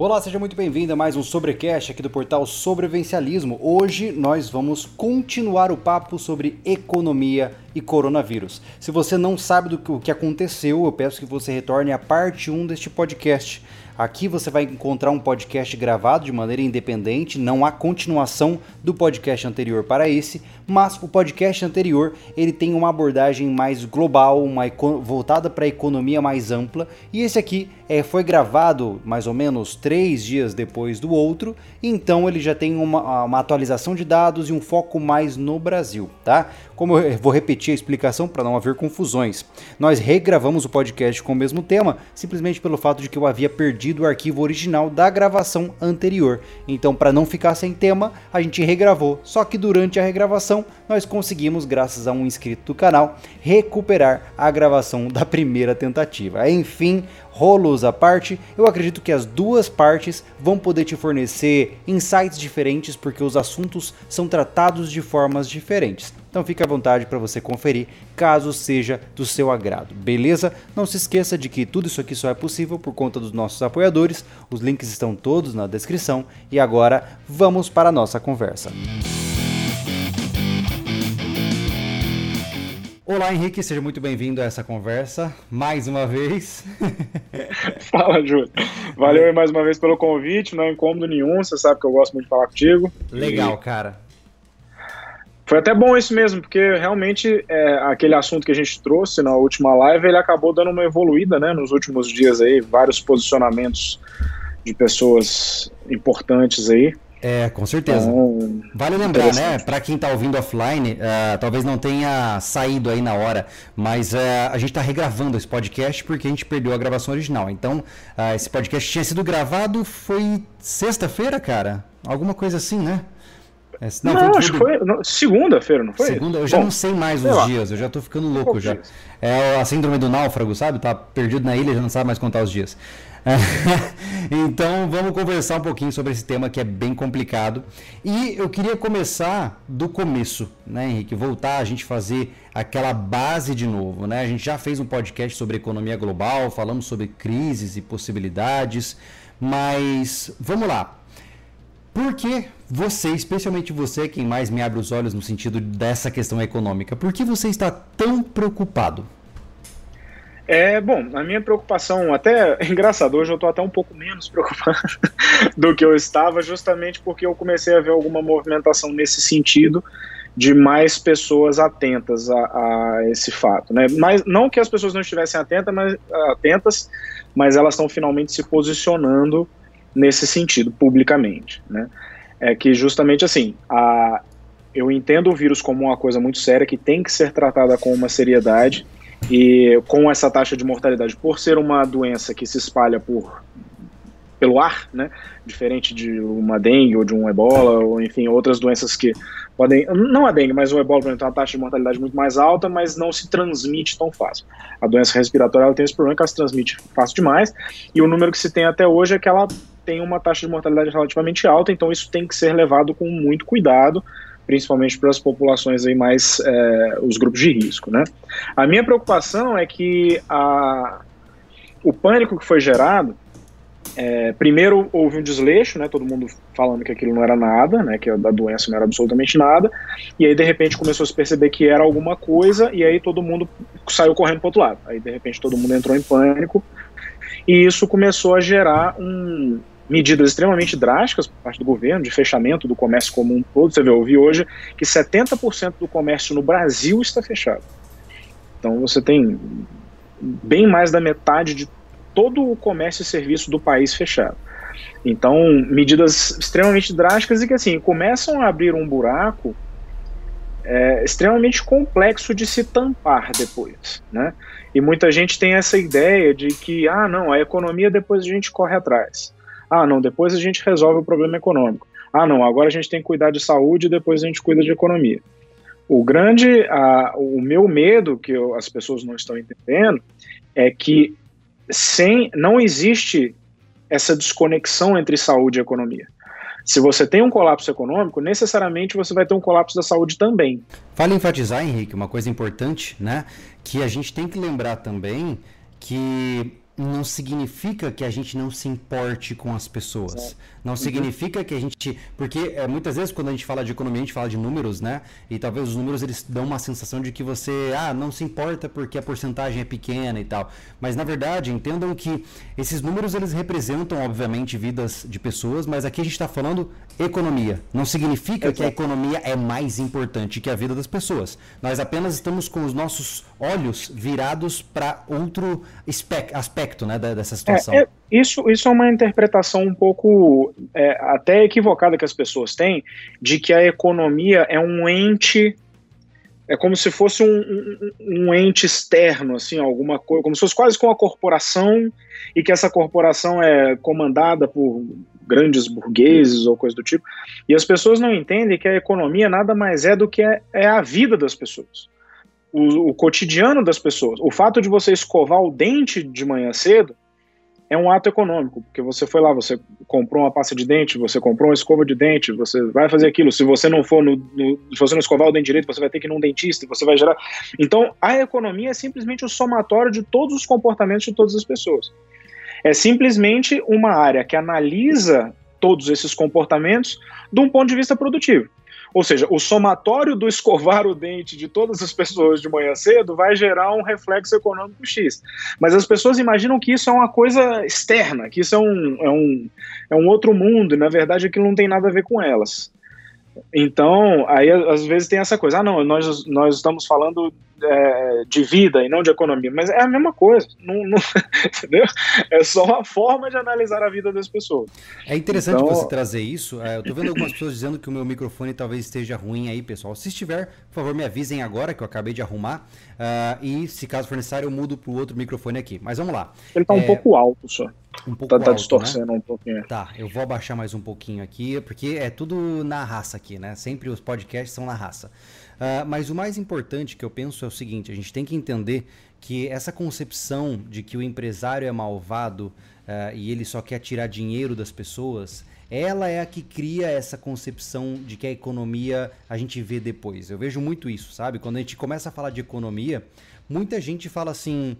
Olá, seja muito bem-vindo a mais um Sobrecast aqui do portal Sobrevencialismo. Hoje nós vamos continuar o papo sobre economia e coronavírus. Se você não sabe do que aconteceu, eu peço que você retorne à parte 1 deste podcast. Aqui você vai encontrar um podcast gravado de maneira independente, não há continuação do podcast anterior para esse, mas o podcast anterior ele tem uma abordagem mais global, uma voltada para a economia mais ampla, e esse aqui é, foi gravado mais ou menos três dias depois do outro, então ele já tem uma, uma atualização de dados e um foco mais no Brasil, tá? Como eu vou repetir a explicação para não haver confusões, nós regravamos o podcast com o mesmo tema, simplesmente pelo fato de que eu havia perdido o arquivo original da gravação anterior. Então, para não ficar sem tema, a gente regravou. Só que durante a regravação, nós conseguimos, graças a um inscrito do canal, recuperar a gravação da primeira tentativa. Enfim, rolos à parte, eu acredito que as duas partes vão poder te fornecer insights diferentes porque os assuntos são tratados de formas diferentes. Então fique à vontade para você conferir, caso seja do seu agrado, beleza? Não se esqueça de que tudo isso aqui só é possível por conta dos nossos apoiadores, os links estão todos na descrição e agora vamos para a nossa conversa. Música Olá, Henrique, seja muito bem-vindo a essa conversa mais uma vez. Fala, Júlio. Valeu mais uma vez pelo convite, não é incômodo nenhum, você sabe que eu gosto muito de falar contigo. Legal, e... cara. Foi até bom isso mesmo, porque realmente é, aquele assunto que a gente trouxe na última live, ele acabou dando uma evoluída, né, nos últimos dias aí, vários posicionamentos de pessoas importantes aí. É, com certeza. Então, vale lembrar, né, para quem está ouvindo offline, uh, talvez não tenha saído aí na hora, mas uh, a gente está regravando esse podcast porque a gente perdeu a gravação original. Então, uh, esse podcast tinha sido gravado foi sexta-feira, cara? Alguma coisa assim, né? É, não, não foi acho que foi segunda-feira, não foi? Segunda, eu já Bom, não sei mais os dias, eu já tô ficando louco já. Dias. É a síndrome do náufrago, sabe? Tá perdido na ilha, já não sabe mais contar os dias. então vamos conversar um pouquinho sobre esse tema que é bem complicado. E eu queria começar do começo, né, Henrique? Voltar a gente fazer aquela base de novo, né? A gente já fez um podcast sobre economia global, falamos sobre crises e possibilidades, mas vamos lá. Por que você, especialmente você, quem mais me abre os olhos no sentido dessa questão econômica, por que você está tão preocupado? É, bom, a minha preocupação, até engraçado, hoje eu estou até um pouco menos preocupado do que eu estava, justamente porque eu comecei a ver alguma movimentação nesse sentido de mais pessoas atentas a, a esse fato, né? Mas não que as pessoas não estivessem atentas, mas, atentas, mas elas estão finalmente se posicionando nesse sentido publicamente, né? É que justamente assim, a, eu entendo o vírus como uma coisa muito séria que tem que ser tratada com uma seriedade e com essa taxa de mortalidade, por ser uma doença que se espalha por pelo ar, né, diferente de uma dengue ou de um ebola, ou enfim, outras doenças que podem, não a dengue, mas o ebola tem uma taxa de mortalidade muito mais alta, mas não se transmite tão fácil. A doença respiratória ela tem esse problema que ela se transmite fácil demais, e o número que se tem até hoje é que ela tem uma taxa de mortalidade relativamente alta, então isso tem que ser levado com muito cuidado, principalmente para as populações aí mais, é, os grupos de risco, né. A minha preocupação é que a, o pânico que foi gerado, é, primeiro houve um desleixo, né, todo mundo falando que aquilo não era nada, né, que a doença não era absolutamente nada, e aí de repente começou a se perceber que era alguma coisa, e aí todo mundo saiu correndo para outro lado. Aí de repente todo mundo entrou em pânico, e isso começou a gerar um, medidas extremamente drásticas por parte do governo, de fechamento do comércio como um todo. Você vê, eu hoje que 70% do comércio no Brasil está fechado. Então você tem bem mais da metade de todo o comércio e serviço do país fechado. Então, medidas extremamente drásticas e que assim começam a abrir um buraco é, extremamente complexo de se tampar depois, né? E muita gente tem essa ideia de que, ah, não, a economia depois a gente corre atrás. Ah, não, depois a gente resolve o problema econômico. Ah, não, agora a gente tem que cuidar de saúde e depois a gente cuida de economia. O grande, a, o meu medo, que eu, as pessoas não estão entendendo, é que sem, não existe essa desconexão entre saúde e economia. Se você tem um colapso econômico, necessariamente você vai ter um colapso da saúde também. Vale enfatizar, Henrique, uma coisa importante, né? Que a gente tem que lembrar também que não significa que a gente não se importe com as pessoas. Não uhum. significa que a gente. Porque é, muitas vezes, quando a gente fala de economia, a gente fala de números, né? E talvez os números eles dão uma sensação de que você, ah, não se importa porque a porcentagem é pequena e tal. Mas na verdade, entendam que esses números eles representam, obviamente, vidas de pessoas, mas aqui a gente está falando economia. Não significa que a economia é mais importante que a vida das pessoas. Nós apenas estamos com os nossos olhos virados para outro aspecto aspecto né, dessa situação. É, é, isso, isso é uma interpretação um pouco é, até equivocada que as pessoas têm de que a economia é um ente é como se fosse um, um, um, ente externo, assim, alguma coisa, como se fosse quase com uma corporação e que essa corporação é comandada por grandes burgueses ou coisa do tipo. E as pessoas não entendem que a economia nada mais é do que é, é a vida das pessoas o, o cotidiano das pessoas. O fato de você escovar o dente de manhã cedo é um ato econômico, porque você foi lá, você comprou uma pasta de dente, você comprou uma escova de dente, você vai fazer aquilo. Se você não for no, no, se você não escovar o dente direito, você vai ter que ir num dentista, você vai gerar. Então, a economia é simplesmente o somatório de todos os comportamentos de todas as pessoas. É simplesmente uma área que analisa todos esses comportamentos de um ponto de vista produtivo. Ou seja, o somatório do escovar o dente de todas as pessoas de manhã cedo vai gerar um reflexo econômico X. Mas as pessoas imaginam que isso é uma coisa externa, que isso é um, é um, é um outro mundo, e na verdade aquilo não tem nada a ver com elas. Então, aí às vezes tem essa coisa, ah não, nós, nós estamos falando é, de vida e não de economia, mas é a mesma coisa, não, não, entendeu? É só uma forma de analisar a vida das pessoas. É interessante então, você trazer isso, é, eu tô vendo algumas pessoas dizendo que o meu microfone talvez esteja ruim aí, pessoal. Se estiver, por favor, me avisem agora que eu acabei de arrumar, uh, e se caso for necessário, eu mudo pro outro microfone aqui. Mas vamos lá. Ele tá um é, pouco alto só. Um pouco tá, tá alto, tá distorcendo né? um pouquinho. Tá, eu vou abaixar mais um pouquinho aqui, porque é tudo na raça aqui, né? Sempre os podcasts são na raça. Uh, mas o mais importante que eu penso é o seguinte: a gente tem que entender que essa concepção de que o empresário é malvado uh, e ele só quer tirar dinheiro das pessoas, ela é a que cria essa concepção de que a economia a gente vê depois. Eu vejo muito isso, sabe? Quando a gente começa a falar de economia, muita gente fala assim.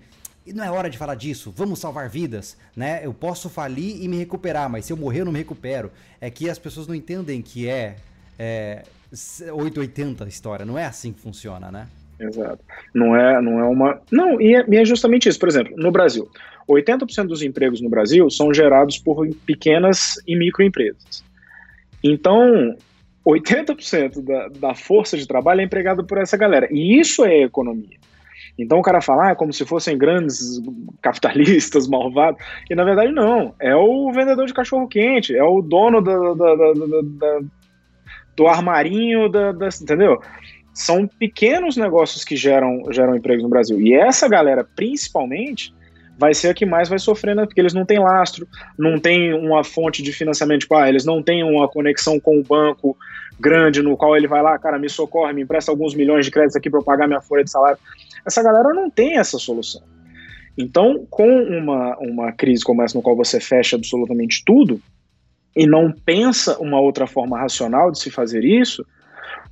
Não é hora de falar disso, vamos salvar vidas, né? Eu posso falir e me recuperar, mas se eu morrer eu não me recupero. É que as pessoas não entendem que é, é 880 a história. Não é assim que funciona, né? Exato. Não é, não é uma. Não, e é, e é justamente isso. Por exemplo, no Brasil, 80% dos empregos no Brasil são gerados por pequenas e microempresas. Então, 80% da, da força de trabalho é empregada por essa galera. E isso é economia. Então o cara fala, ah, é como se fossem grandes capitalistas malvados. E na verdade não. É o vendedor de cachorro quente, é o dono da, da, da, da do armarinho, da, da, entendeu? São pequenos negócios que geram, geram empregos no Brasil. E essa galera, principalmente, vai ser a que mais vai sofrer, né? porque eles não têm lastro, não tem uma fonte de financiamento, tipo, ah, eles não têm uma conexão com o banco grande no qual ele vai lá, cara, me socorre, me empresta alguns milhões de créditos aqui para eu pagar minha folha de salário. Essa galera não tem essa solução. Então, com uma, uma crise como essa, no qual você fecha absolutamente tudo, e não pensa uma outra forma racional de se fazer isso,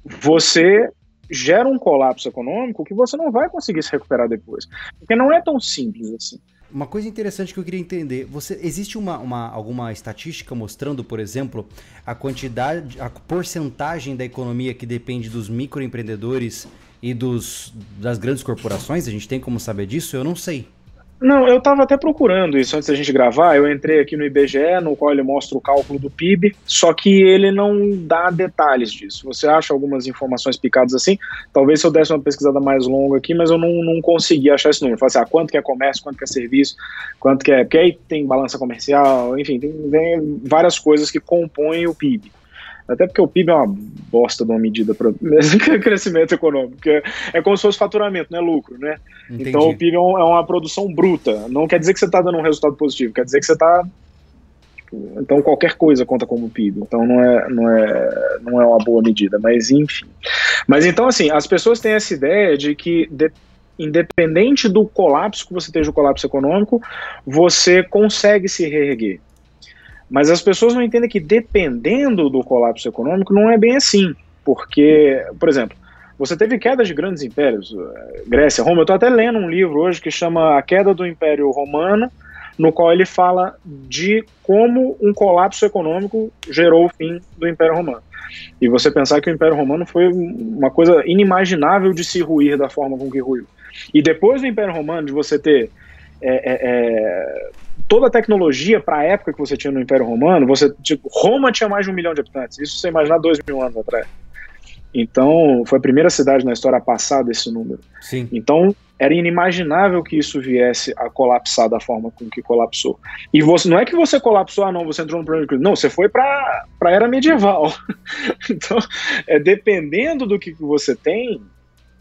você gera um colapso econômico que você não vai conseguir se recuperar depois. Porque não é tão simples assim. Uma coisa interessante que eu queria entender, você existe uma, uma, alguma estatística mostrando, por exemplo, a quantidade, a porcentagem da economia que depende dos microempreendedores e dos, das grandes corporações? A gente tem como saber disso? Eu não sei. Não, eu estava até procurando isso antes da gente gravar. Eu entrei aqui no IBGE, no qual ele mostra o cálculo do PIB, só que ele não dá detalhes disso. Você acha algumas informações picadas assim? Talvez se eu desse uma pesquisada mais longa aqui, mas eu não, não consegui achar esse número. Falei assim, ah, quanto que é comércio, quanto que é serviço, quanto que é. Porque aí tem balança comercial, enfim, tem, tem várias coisas que compõem o PIB. Até porque o PIB é uma bosta de uma medida para crescimento econômico. É, é como se fosse faturamento, não é lucro, né? Entendi. Então o PIB é, um, é, uma produção bruta. Não quer dizer que você está dando um resultado positivo, quer dizer que você está. Tipo, então qualquer coisa conta como PIB. Então não é, não, é, não é uma boa medida, mas enfim. Mas então, assim, as pessoas têm essa ideia de que. De, independente do colapso que você esteja o colapso econômico, você consegue se reerguer. Mas as pessoas não entendem que dependendo do colapso econômico não é bem assim. Porque, por exemplo, você teve quedas de grandes impérios, eh, Grécia, Roma. Eu estou até lendo um livro hoje que chama A Queda do Império Romano, no qual ele fala de como um colapso econômico gerou o fim do Império Romano. E você pensar que o Império Romano foi uma coisa inimaginável de se ruir da forma com que ruiu. E depois do Império Romano, de você ter é, é, toda a tecnologia para a época que você tinha no Império Romano, você tipo, Roma tinha mais de um milhão de habitantes. Isso você imaginar dois mil anos atrás. Então, foi a primeira cidade na história a passar desse número. Sim. Então, era inimaginável que isso viesse a colapsar da forma com que colapsou. E você não é que você colapsou, ah, não, você entrou no problema Não, você foi para a era medieval. então, é, dependendo do que você tem,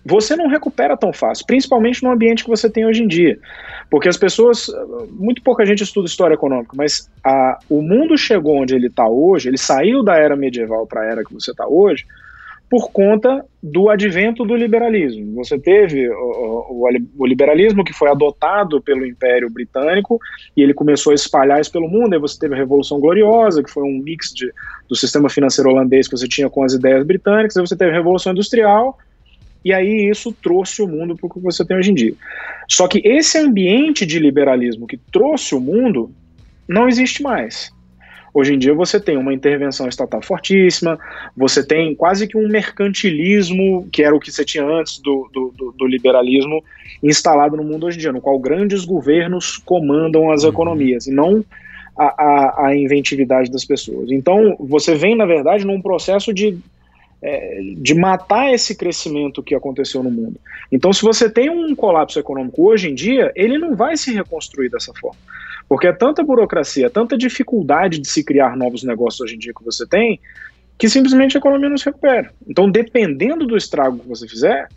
você não recupera tão fácil, principalmente no ambiente que você tem hoje em dia. Porque as pessoas, muito pouca gente estuda história econômica, mas a, o mundo chegou onde ele está hoje, ele saiu da era medieval para a era que você está hoje, por conta do advento do liberalismo. Você teve o, o, o, liberalismo que foi adotado pelo Império Britânico e ele começou a espalhar isso pelo mundo. Aí você teve a Revolução Gloriosa, que foi um mix de, do sistema financeiro holandês que você tinha com as ideias britânicas. Aí você teve a Revolução Industrial e aí isso trouxe o mundo para o que você tem hoje em dia. Só que esse ambiente de liberalismo que trouxe o mundo não existe mais. Hoje em dia você tem uma intervenção estatal fortíssima, você tem quase que um mercantilismo, que era o que você tinha antes do, do, do liberalismo, instalado no mundo hoje em dia, no qual grandes governos comandam as uhum. economias, e não a, a, a inventividade das pessoas. Então, você vem, na verdade, num processo de é, de matar esse crescimento que aconteceu no mundo. Então, se você tem um colapso econômico hoje em dia, ele não vai se reconstruir dessa forma. Porque é tanta burocracia, tanta dificuldade de se criar novos negócios hoje em dia que você tem, que simplesmente a economia não se recupera. Então, dependendo do estrago que você fizer,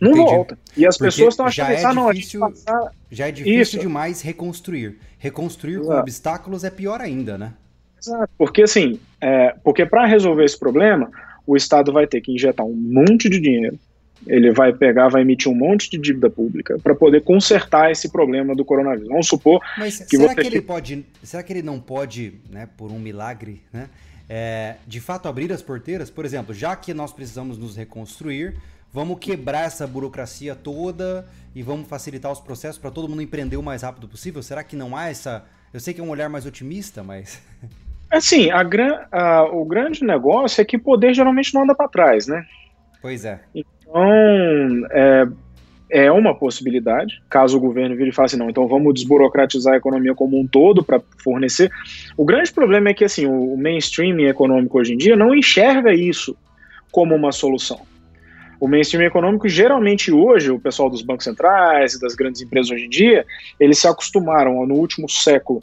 não Entendi. volta. E as Porque pessoas estão achando que é ah, não, difícil, passar... já é difícil Isso. demais reconstruir. Reconstruir Exato. com obstáculos é pior ainda, né? Exato. Porque assim, é, porque para resolver esse problema, o Estado vai ter que injetar um monte de dinheiro, ele vai pegar, vai emitir um monte de dívida pública para poder consertar esse problema do coronavírus. Vamos supor Mas que será que ele pode, será que ele não pode, né, por um milagre, né, é, de fato abrir as porteiras? Por exemplo, já que nós precisamos nos reconstruir, vamos quebrar essa burocracia toda e vamos facilitar os processos para todo mundo empreender o mais rápido possível? Será que não há essa? Eu sei que é um olhar mais otimista, mas Assim, a gran, a, o grande negócio é que poder geralmente não anda para trás, né? Pois é. Então, é, é uma possibilidade, caso o governo vire e fale assim, não, então vamos desburocratizar a economia como um todo para fornecer. O grande problema é que assim, o mainstream econômico hoje em dia não enxerga isso como uma solução. O mainstream econômico, geralmente hoje, o pessoal dos bancos centrais e das grandes empresas hoje em dia, eles se acostumaram no último século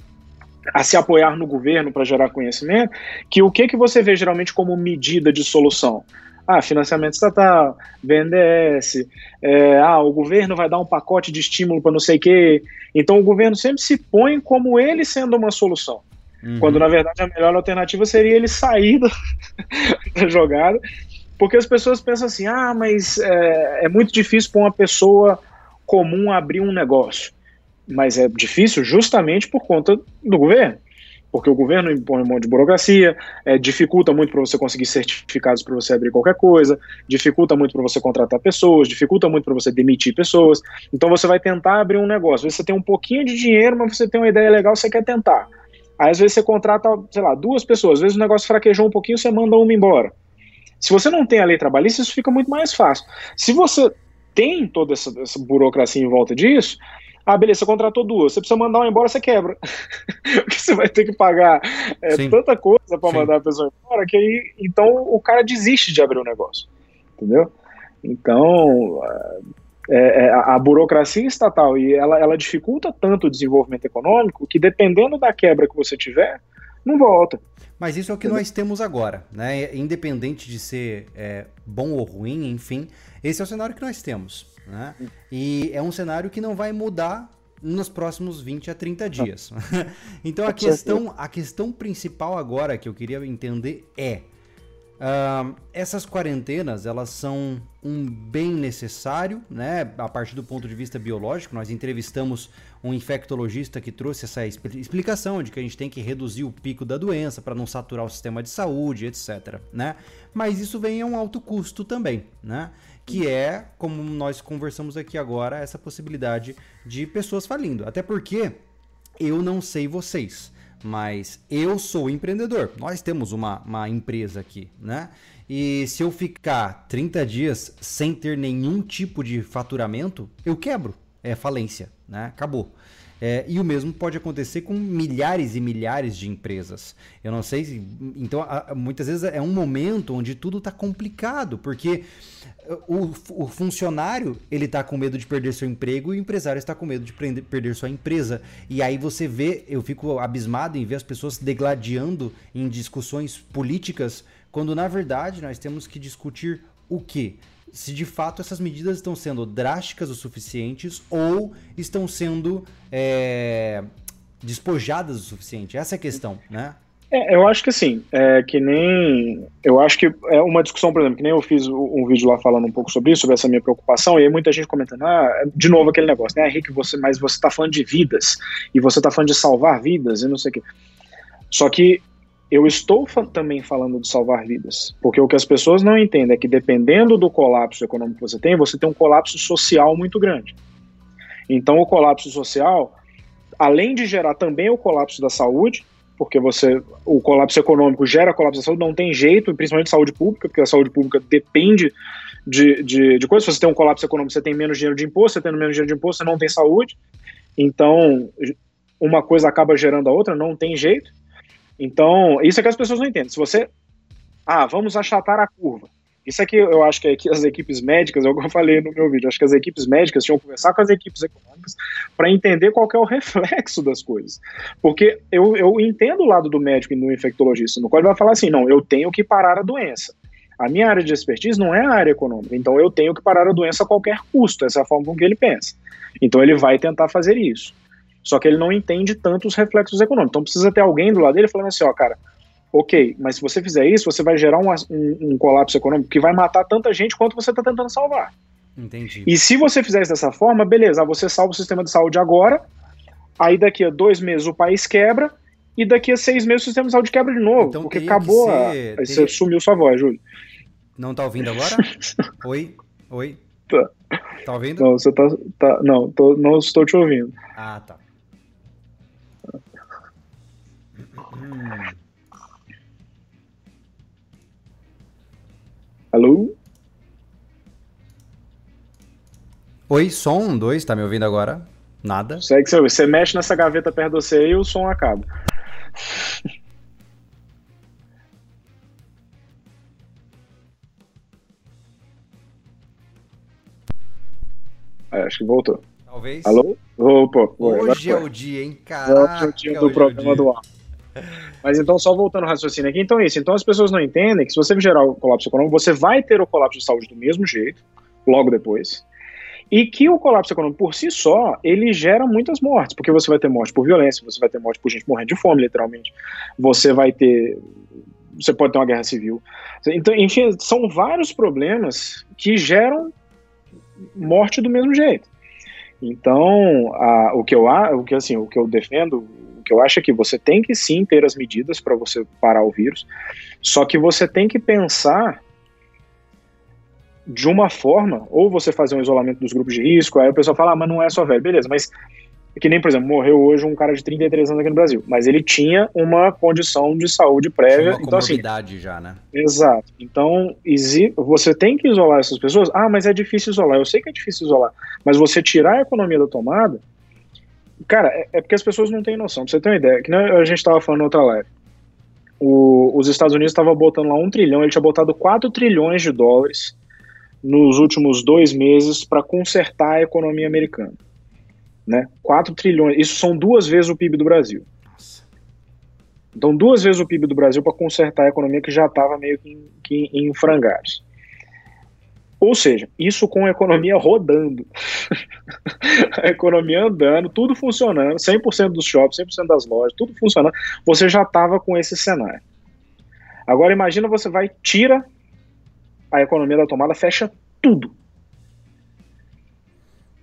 a se apoiar no governo para gerar conhecimento, que o que, que você vê geralmente como medida de solução? Ah, financiamento estatal, BNDES, é, ah, o governo vai dar um pacote de estímulo para não sei o quê. Então o governo sempre se põe como ele sendo uma solução. Uhum. Quando na verdade a melhor alternativa seria ele sair da, da jogada, porque as pessoas pensam assim: ah, mas é, é muito difícil para uma pessoa comum abrir um negócio mas é difícil justamente por conta do governo. Porque o governo impõe um monte de burocracia, é, dificulta muito para você conseguir certificados para você abrir qualquer coisa, dificulta muito para você contratar pessoas, dificulta muito para você demitir pessoas. Então você vai tentar abrir um negócio. Às vezes você tem um pouquinho de dinheiro, mas você tem uma ideia legal, você quer tentar. Aí às vezes você contrata, sei lá, duas pessoas, às vezes o negócio fraquejou um pouquinho, você manda uma embora. Se você não tem a lei trabalhista, isso fica muito mais fácil. Se você tem toda essa, essa burocracia em volta disso, ah, beleza, você contratou duas, você precisa mandar uma embora, você quebra. Porque você vai ter que pagar é, tanta coisa para mandar a pessoa embora que aí então o cara desiste de abrir o um negócio. Entendeu? Então é, é, a burocracia estatal e ela, ela dificulta tanto o desenvolvimento econômico que dependendo da quebra que você tiver, não volta. Mas isso é o que nós temos agora, né? Independente de ser é, bom ou ruim, enfim, esse é o cenário que nós temos. Né? E é um cenário que não vai mudar nos próximos 20 a 30 dias. então a questão, a questão principal agora que eu queria entender é Uh, essas quarentenas elas são um bem necessário, né? A partir do ponto de vista biológico, nós entrevistamos um infectologista que trouxe essa explicação de que a gente tem que reduzir o pico da doença para não saturar o sistema de saúde, etc. Né? Mas isso vem a um alto custo também, né? Que é, como nós conversamos aqui agora, essa possibilidade de pessoas falindo. Até porque Eu não sei vocês, mas eu sou empreendedor. Nós temos uma, uma empresa aqui, né? E se eu ficar 30 dias sem ter nenhum tipo de faturamento, eu quebro. É falência, né? Acabou. É, e o mesmo pode acontecer com milhares e milhares de empresas. Eu não sei se. Então, a, muitas vezes é um momento onde tudo está complicado, porque o, o, funcionário ele está com medo de perder seu emprego e o empresário está com medo de prender, perder sua empresa. E aí você vê, eu fico abismado em ver as pessoas degladiando em discussões políticas, quando na verdade nós temos que discutir o quê? Se de fato essas medidas estão sendo drásticas o suficientes ou estão sendo é, despojadas o suficiente. Essa é a questão, né? É, eu acho que sim, é que nem. Eu acho que é uma discussão, por exemplo, que nem eu fiz um vídeo lá falando um pouco sobre isso, sobre essa minha preocupação, e aí muita gente comentando, ah, de novo aquele negócio, né, Henrique, você, mas você tá falando de vidas, e você tá falando de salvar vidas, e não sei o quê. Só que eu estou também falando de salvar vidas, porque o que as pessoas não entendem é que dependendo do colapso econômico que você tem, você tem um colapso social muito grande. Então, o colapso social, além de gerar também o colapso da saúde, porque você o colapso econômico gera colapso da saúde, não tem jeito, principalmente saúde pública, porque a saúde pública depende de, de, de coisas. Se você tem um colapso econômico, você tem menos dinheiro de imposto, você tendo menos dinheiro de imposto, você não tem saúde. Então, uma coisa acaba gerando a outra, não tem jeito. Então, isso é que as pessoas não entendem. Se você. Ah, vamos achatar a curva. Isso é que eu acho que as equipes médicas, é o que eu falei no meu vídeo, acho que as equipes médicas tinham que conversar com as equipes econômicas para entender qual é o reflexo das coisas. Porque eu, eu entendo o lado do médico e do infectologista, no qual ele vai falar assim: não, eu tenho que parar a doença. A minha área de expertise não é a área econômica, então eu tenho que parar a doença a qualquer custo, essa é a forma com que ele pensa. Então ele vai tentar fazer isso. Só que ele não entende tanto os reflexos econômicos. Então precisa ter alguém do lado dele falando assim, ó, cara, ok, mas se você fizer isso, você vai gerar um, um, um colapso econômico que vai matar tanta gente quanto você está tentando salvar. Entendi. E se você fizer isso dessa forma, beleza, você salva o sistema de saúde agora, aí daqui a dois meses o país quebra, e daqui a seis meses o sistema de saúde quebra de novo, então, porque acabou ser, a... Aí teria... você sumiu sua voz, Júlio. Não tá ouvindo agora? Oi? Oi? Tá. Tá ouvindo? Não, você tá... tá não, tô, não estou te ouvindo. Ah, tá. Alô? Oi, som dois, tá me ouvindo agora? Nada? Segue seu, você mexe nessa gaveta perto de você e o som acaba. É, acho que voltou. Talvez. Alô? Opa, hoje é o dia, hein? Caraca, hoje é o dia do programa dia. do ar. Mas então, só voltando ao raciocínio aqui, então é isso. Então as pessoas não entendem que se você gerar o colapso econômico, você vai ter o colapso de saúde do mesmo jeito, logo depois. E que o colapso econômico por si só, ele gera muitas mortes, porque você vai ter morte por violência, você vai ter morte por gente morrendo de fome, literalmente. Você vai ter. Você pode ter uma guerra civil. Então, enfim, são vários problemas que geram morte do mesmo jeito. Então, a, o que eu o que assim, o que eu defendo que eu acho é que você tem que sim ter as medidas para você parar o vírus, só que você tem que pensar de uma forma, ou você fazer um isolamento dos grupos de risco, aí o pessoal fala, ah, mas não é só velho, beleza, mas é que nem, por exemplo, morreu hoje um cara de 33 anos aqui no Brasil, mas ele tinha uma condição de saúde prévia. Uma então, assim, já, né? Exato. Então, você tem que isolar essas pessoas. Ah, mas é difícil isolar. Eu sei que é difícil isolar, mas você tirar a economia da tomada, Cara, é, é, porque as pessoas não têm noção. Pra você ter uma ideia, que a gente estava falando em outra live. O, os Estados Unidos estavam botando lá um trilhão, ele tinha botado 4 trilhões de dólares nos últimos dois meses para consertar a economia americana. Né? 4 trilhões, isso são duas vezes o PIB do Brasil. Então, duas vezes o PIB do Brasil para consertar a economia que já estava meio que em, que em frangalhos. Ou seja, isso com a economia rodando. a economia andando, tudo funcionando, 100% dos shoppings, 100% das lojas, tudo funcionando, você já estava com esse cenário. Agora imagina você vai, tira a economia da tomada, fecha tudo.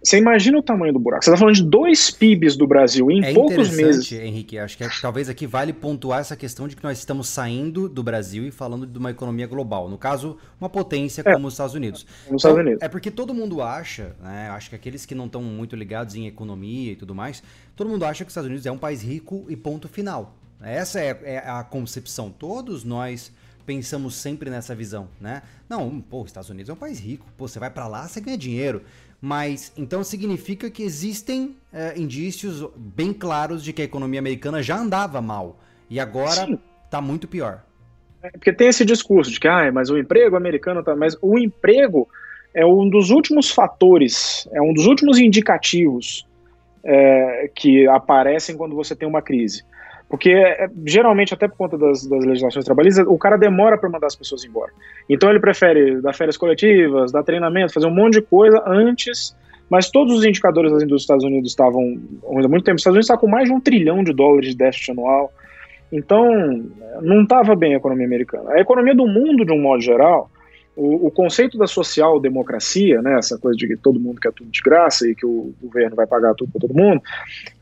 Você imagina o tamanho do buraco. Você está falando de dois PIBs do Brasil em é poucos meses. Henrique, acho que é, talvez aqui vale pontuar essa questão de que nós estamos saindo do Brasil e falando de uma economia global. No caso, uma potência é, como os Estados Unidos. Como os Estados então, Unidos. É porque todo mundo acha, né? Acho que aqueles que não estão muito ligados em economia e tudo mais, todo mundo acha que os Estados Unidos é um país rico e ponto final. Essa é, é a concepção. Todos nós pensamos sempre nessa visão, né? Não, pô, os Estados Unidos é um país rico. Pô, você vai para lá, você ganha dinheiro. Mas então significa que existem é, indícios bem claros de que a economia americana já andava mal e agora está muito pior. É porque tem esse discurso de que, ah, mas o emprego americano tá. Mas o emprego é um dos últimos fatores, é um dos últimos indicativos é, que aparecem quando você tem uma crise. Porque, é, geralmente, até por conta das, das legislações trabalhistas, o cara demora para mandar as pessoas embora. Então, ele prefere dar férias coletivas, dar treinamento, fazer um monte de coisa antes. Mas todos os indicadores das indústrias dos Estados Unidos estavam, há muito tempo, os Estados Unidos está com mais de um trilhão de dólares de déficit anual. Então, não estava bem a economia americana. A economia do mundo, de um modo geral, o, o, conceito da social-democracia, né, essa coisa de que todo mundo quer tudo de graça e que o governo vai pagar tudo para todo mundo,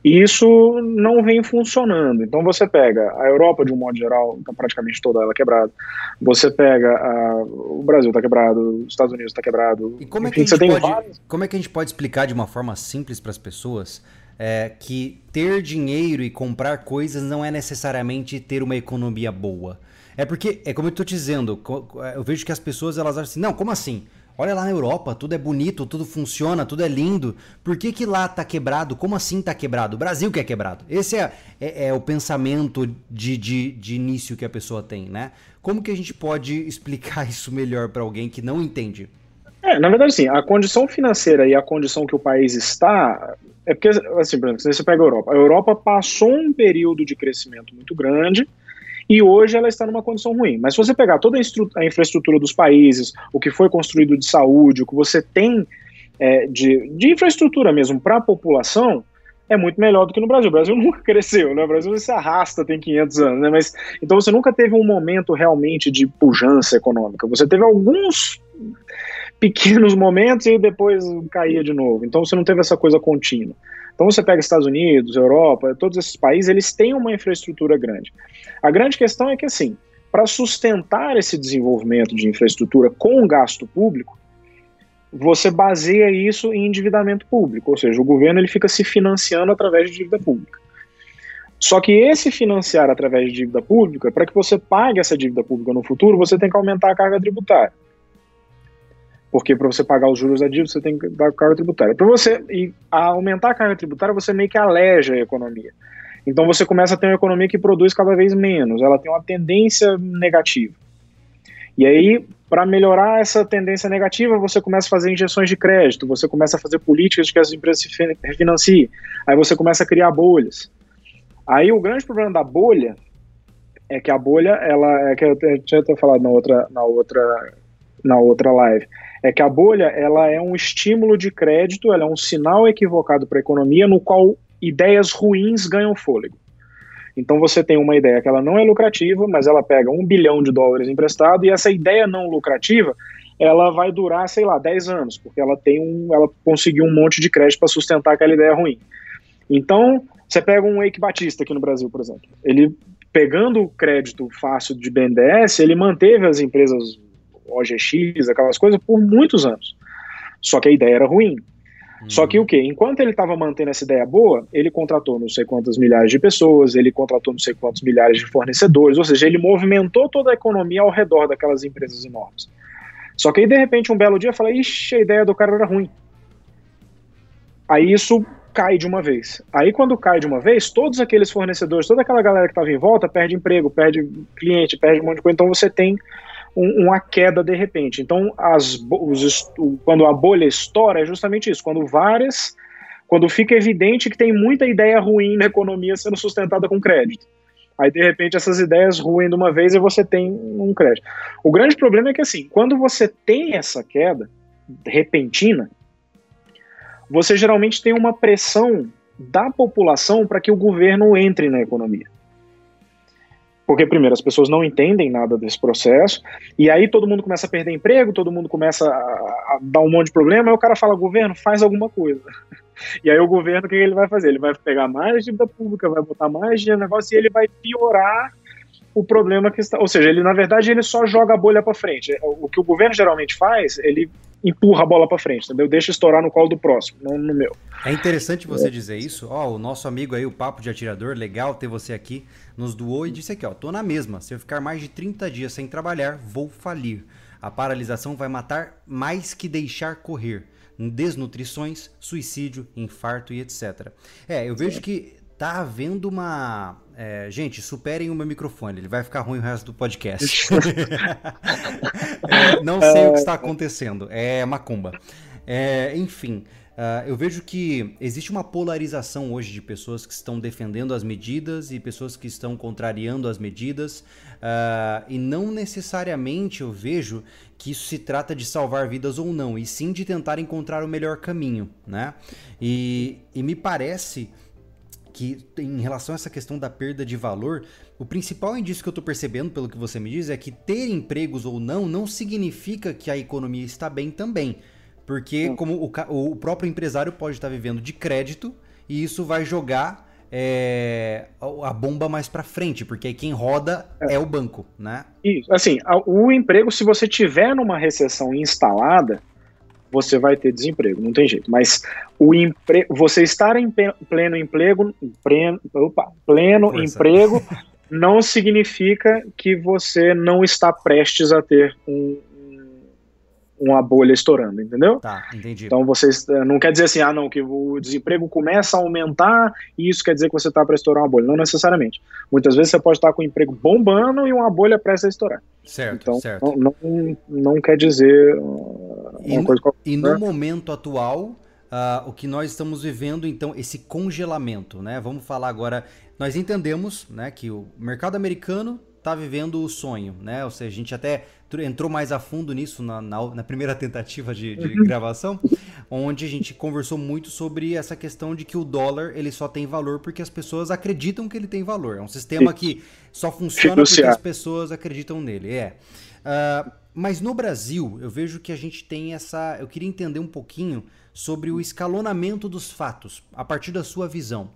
isso não vem funcionando. Então você pega a Europa, de um modo geral, está praticamente toda ela quebrada. Você pega a, o Brasil está quebrado, os Estados Unidos está quebrado. E como, Enfim, é que a gente pode, vários... como é que a gente pode explicar de uma forma simples para as pessoas é, que ter dinheiro e comprar coisas não é necessariamente ter uma economia boa? É porque, é como eu tô te dizendo, é, eu vejo que as pessoas elas acham assim, não, como assim? Olha lá na Europa, tudo é bonito, tudo funciona, tudo é lindo. Por que, que lá tá quebrado? Como assim tá quebrado? O Brasil que é quebrado. Esse é, é, é o pensamento de, de, de, início que a pessoa tem, né? Como que a gente pode explicar isso melhor para alguém que não entende? É, na verdade, sim, a condição financeira e a condição que o país está. É porque, assim, por exemplo, você pega a Europa, a Europa passou um período de crescimento muito grande e hoje ela está numa condição ruim. Mas se você pegar toda a, a infraestrutura dos países, o que foi construído de saúde, o que você tem é, de, de infraestrutura mesmo para a população, é muito melhor do que no Brasil. O Brasil nunca cresceu, né? O Brasil se arrasta tem 500 anos, né? Mas então você nunca teve um momento realmente de pujança econômica. Você teve alguns pequenos momentos e depois caía de novo. Então você não teve essa coisa contínua. Então você pega Estados Unidos, Europa, todos esses países, eles têm uma infraestrutura grande. A grande questão é que assim, para sustentar esse desenvolvimento de infraestrutura com gasto público, você baseia isso em endividamento público, ou seja, o governo ele fica se financiando através de dívida pública. Só que esse financiar através de dívida pública, para que você pague essa dívida pública no futuro, você tem que aumentar a carga tributária. Porque para você pagar os juros da dívida, você tem que dar carga tributária. Para você e aumentar a carga tributária, você meio que aleja a economia. Então você começa a ter uma economia que produz cada vez menos, ela tem uma tendência negativa. E aí, para melhorar essa tendência negativa, você começa a fazer injeções de crédito, você começa a fazer políticas de que as empresas se refinanciem, aí você começa a criar bolhas. Aí o grande problema da bolha é que a bolha, ela é que eu tinha até falado na outra, na outra, na outra live é que a bolha ela é um estímulo de crédito, ela é um sinal equivocado para a economia no qual ideias ruins ganham fôlego. Então você tem uma ideia que ela não é lucrativa, mas ela pega um bilhão de dólares emprestado e essa ideia não lucrativa ela vai durar, sei lá, 10 anos, porque ela tem um, ela conseguiu um monte de crédito para sustentar aquela ideia ruim. Então, você pega um Eike Batista aqui no Brasil, por exemplo. Ele pegando o crédito fácil de BNDES, ele manteve as empresas OGX, aquelas coisas, por muitos anos. Só que a ideia era ruim. Uhum. Só que o que? Enquanto ele estava mantendo essa ideia boa, ele contratou não sei quantas milhares de pessoas, ele contratou não sei quantos milhares de fornecedores, ou seja, ele movimentou toda a economia ao redor daquelas empresas enormes. Só que aí, de repente, um belo dia, fala: ixi, a ideia do cara era ruim. Aí isso cai de uma vez. Aí, quando cai de uma vez, todos aqueles fornecedores, toda aquela galera que estava em volta, perde emprego, perde cliente, perde um monte de coisa. Então, você tem um, uma queda de repente. Então, as, os, quando a bolha estoura, é justamente isso, quando várias, quando fica evidente que tem muita ideia ruim na economia sendo sustentada com crédito. Aí, de repente, essas ideias ruem de uma vez e você tem um crédito. O grande problema é que, assim, quando você tem essa queda repentina, você geralmente tem uma pressão da população para que o governo entre na economia. Porque, primeiro, as pessoas não entendem nada desse processo, e aí todo mundo começa a perder emprego, todo mundo começa a, a dar um monte de problema, aí o cara fala, governo, faz alguma coisa. E aí o governo, o que ele vai fazer? Ele vai pegar mais dívida pública, vai botar mais dinheiro no negócio e ele vai piorar o problema que está. Ou seja, ele na verdade ele só joga a bolha para frente. O que o governo geralmente faz, ele empurra a bola para frente, entendeu? Deixa estourar no colo do próximo, não no meu. É interessante você é. dizer isso. Ó, o nosso amigo aí, o Papo de Atirador, legal ter você aqui, nos doou e disse aqui, ó, tô na mesma. Se eu ficar mais de 30 dias sem trabalhar, vou falir. A paralisação vai matar mais que deixar correr. Desnutrições, suicídio, infarto e etc. É, eu vejo que tá havendo uma. É, gente, superem o meu microfone, ele vai ficar ruim o resto do podcast. é, não sei o que está acontecendo, é macumba. É, enfim, uh, eu vejo que existe uma polarização hoje de pessoas que estão defendendo as medidas e pessoas que estão contrariando as medidas, uh, e não necessariamente eu vejo que isso se trata de salvar vidas ou não, e sim de tentar encontrar o melhor caminho, né? E, e me parece que em relação a essa questão da perda de valor, o principal indício que eu estou percebendo, pelo que você me diz, é que ter empregos ou não não significa que a economia está bem também. Porque como o, o próprio empresário pode estar vivendo de crédito e isso vai jogar é, a bomba mais para frente, porque quem roda é. é. o banco, né? Isso, assim, o emprego, se você tiver numa recessão instalada, você vai ter desemprego, não tem jeito. Mas o empre... você estar em pleno emprego, pleno, opa, pleno emprego, não significa que você não está prestes a ter um, uma bolha estourando, entendeu? Tá, entendi. Então você eh, não quer dizer assim, ah, não, que o desemprego começa a aumentar e isso quer dizer que você está para estourar uma bolha. Não necessariamente. Muitas vezes você pode estar com o emprego bombando e uma bolha prestes a estourar. Certo, então, certo. Não, não, não quer dizer uh, e, uma coisa qualquer. E no momento atual, uh, o que nós estamos vivendo, então, esse congelamento, né? Vamos falar agora. Nós entendemos, né, que o mercado americano está vivendo o sonho, né? Ou seja, a gente até entrou mais a fundo nisso na, na, na primeira tentativa de, de uhum. gravação, onde a gente conversou muito sobre essa questão de que o dólar ele só tem valor porque as pessoas acreditam que ele tem valor. É um sistema que só funciona porque as pessoas acreditam nele. É. Uh, mas no Brasil, eu vejo que a gente tem essa. Eu queria entender um pouquinho sobre o escalonamento dos fatos, a partir da sua visão.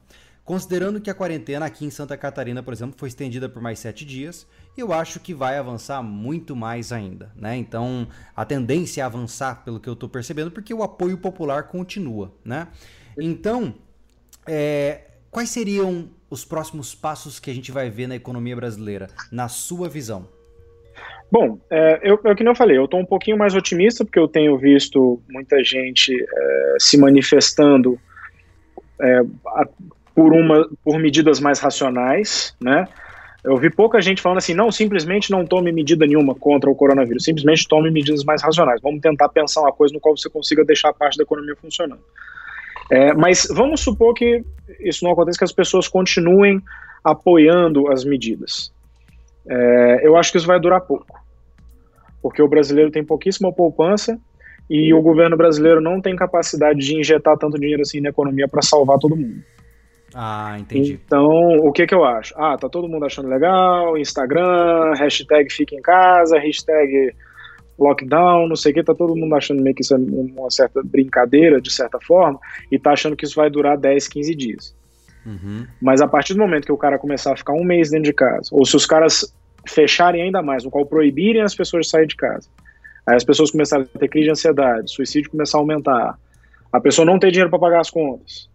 Considerando que a quarentena aqui em Santa Catarina, por exemplo, foi estendida por mais sete dias, eu acho que vai avançar muito mais ainda, né? Então, a tendência é avançar, pelo que eu estou percebendo, porque o apoio popular continua, né? Então, é, quais seriam os próximos passos que a gente vai ver na economia brasileira, na sua visão? Bom, é, eu, que não falei, eu estou um pouquinho mais otimista, porque eu tenho visto muita gente é, se manifestando é, a, por, uma, por medidas mais racionais, né? Eu vi pouca gente falando assim, não, simplesmente não tome medida nenhuma contra o coronavírus, simplesmente tome medidas mais racionais. Vamos tentar pensar uma coisa no qual você consiga deixar a parte da economia funcionando. É, mas vamos supor que isso não aconteça, que as pessoas continuem apoiando as medidas. É, eu acho que isso vai durar pouco, porque o brasileiro tem pouquíssima poupança e o governo brasileiro não tem capacidade de injetar tanto dinheiro assim na economia para salvar todo mundo. Ah, entendi. Então, o que que eu acho? Ah, tá todo mundo achando legal, Instagram, hashtag fica em casa, hashtag lockdown, não sei o que, tá todo mundo achando meio que isso é uma certa brincadeira, de certa forma, e tá achando que isso vai durar 10, 15 dias. Uhum. Mas a partir do momento que o cara começar a ficar um mês dentro de casa, ou se os caras fecharem ainda mais, no qual proibirem as pessoas de sair de casa, aí as pessoas começarem a ter crise de ansiedade, suicídio começar a aumentar, a pessoa não ter dinheiro para pagar as contas,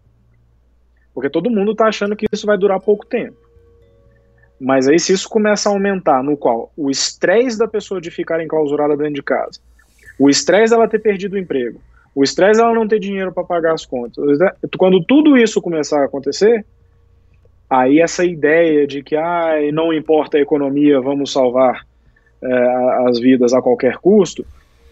porque todo mundo está achando que isso vai durar pouco tempo. Mas aí, se isso começa a aumentar, no qual o estresse da pessoa de ficar enclausurada dentro de casa, o estresse dela ter perdido o emprego, o estresse dela não ter dinheiro para pagar as contas, quando tudo isso começar a acontecer, aí essa ideia de que ah, não importa a economia, vamos salvar é, as vidas a qualquer custo,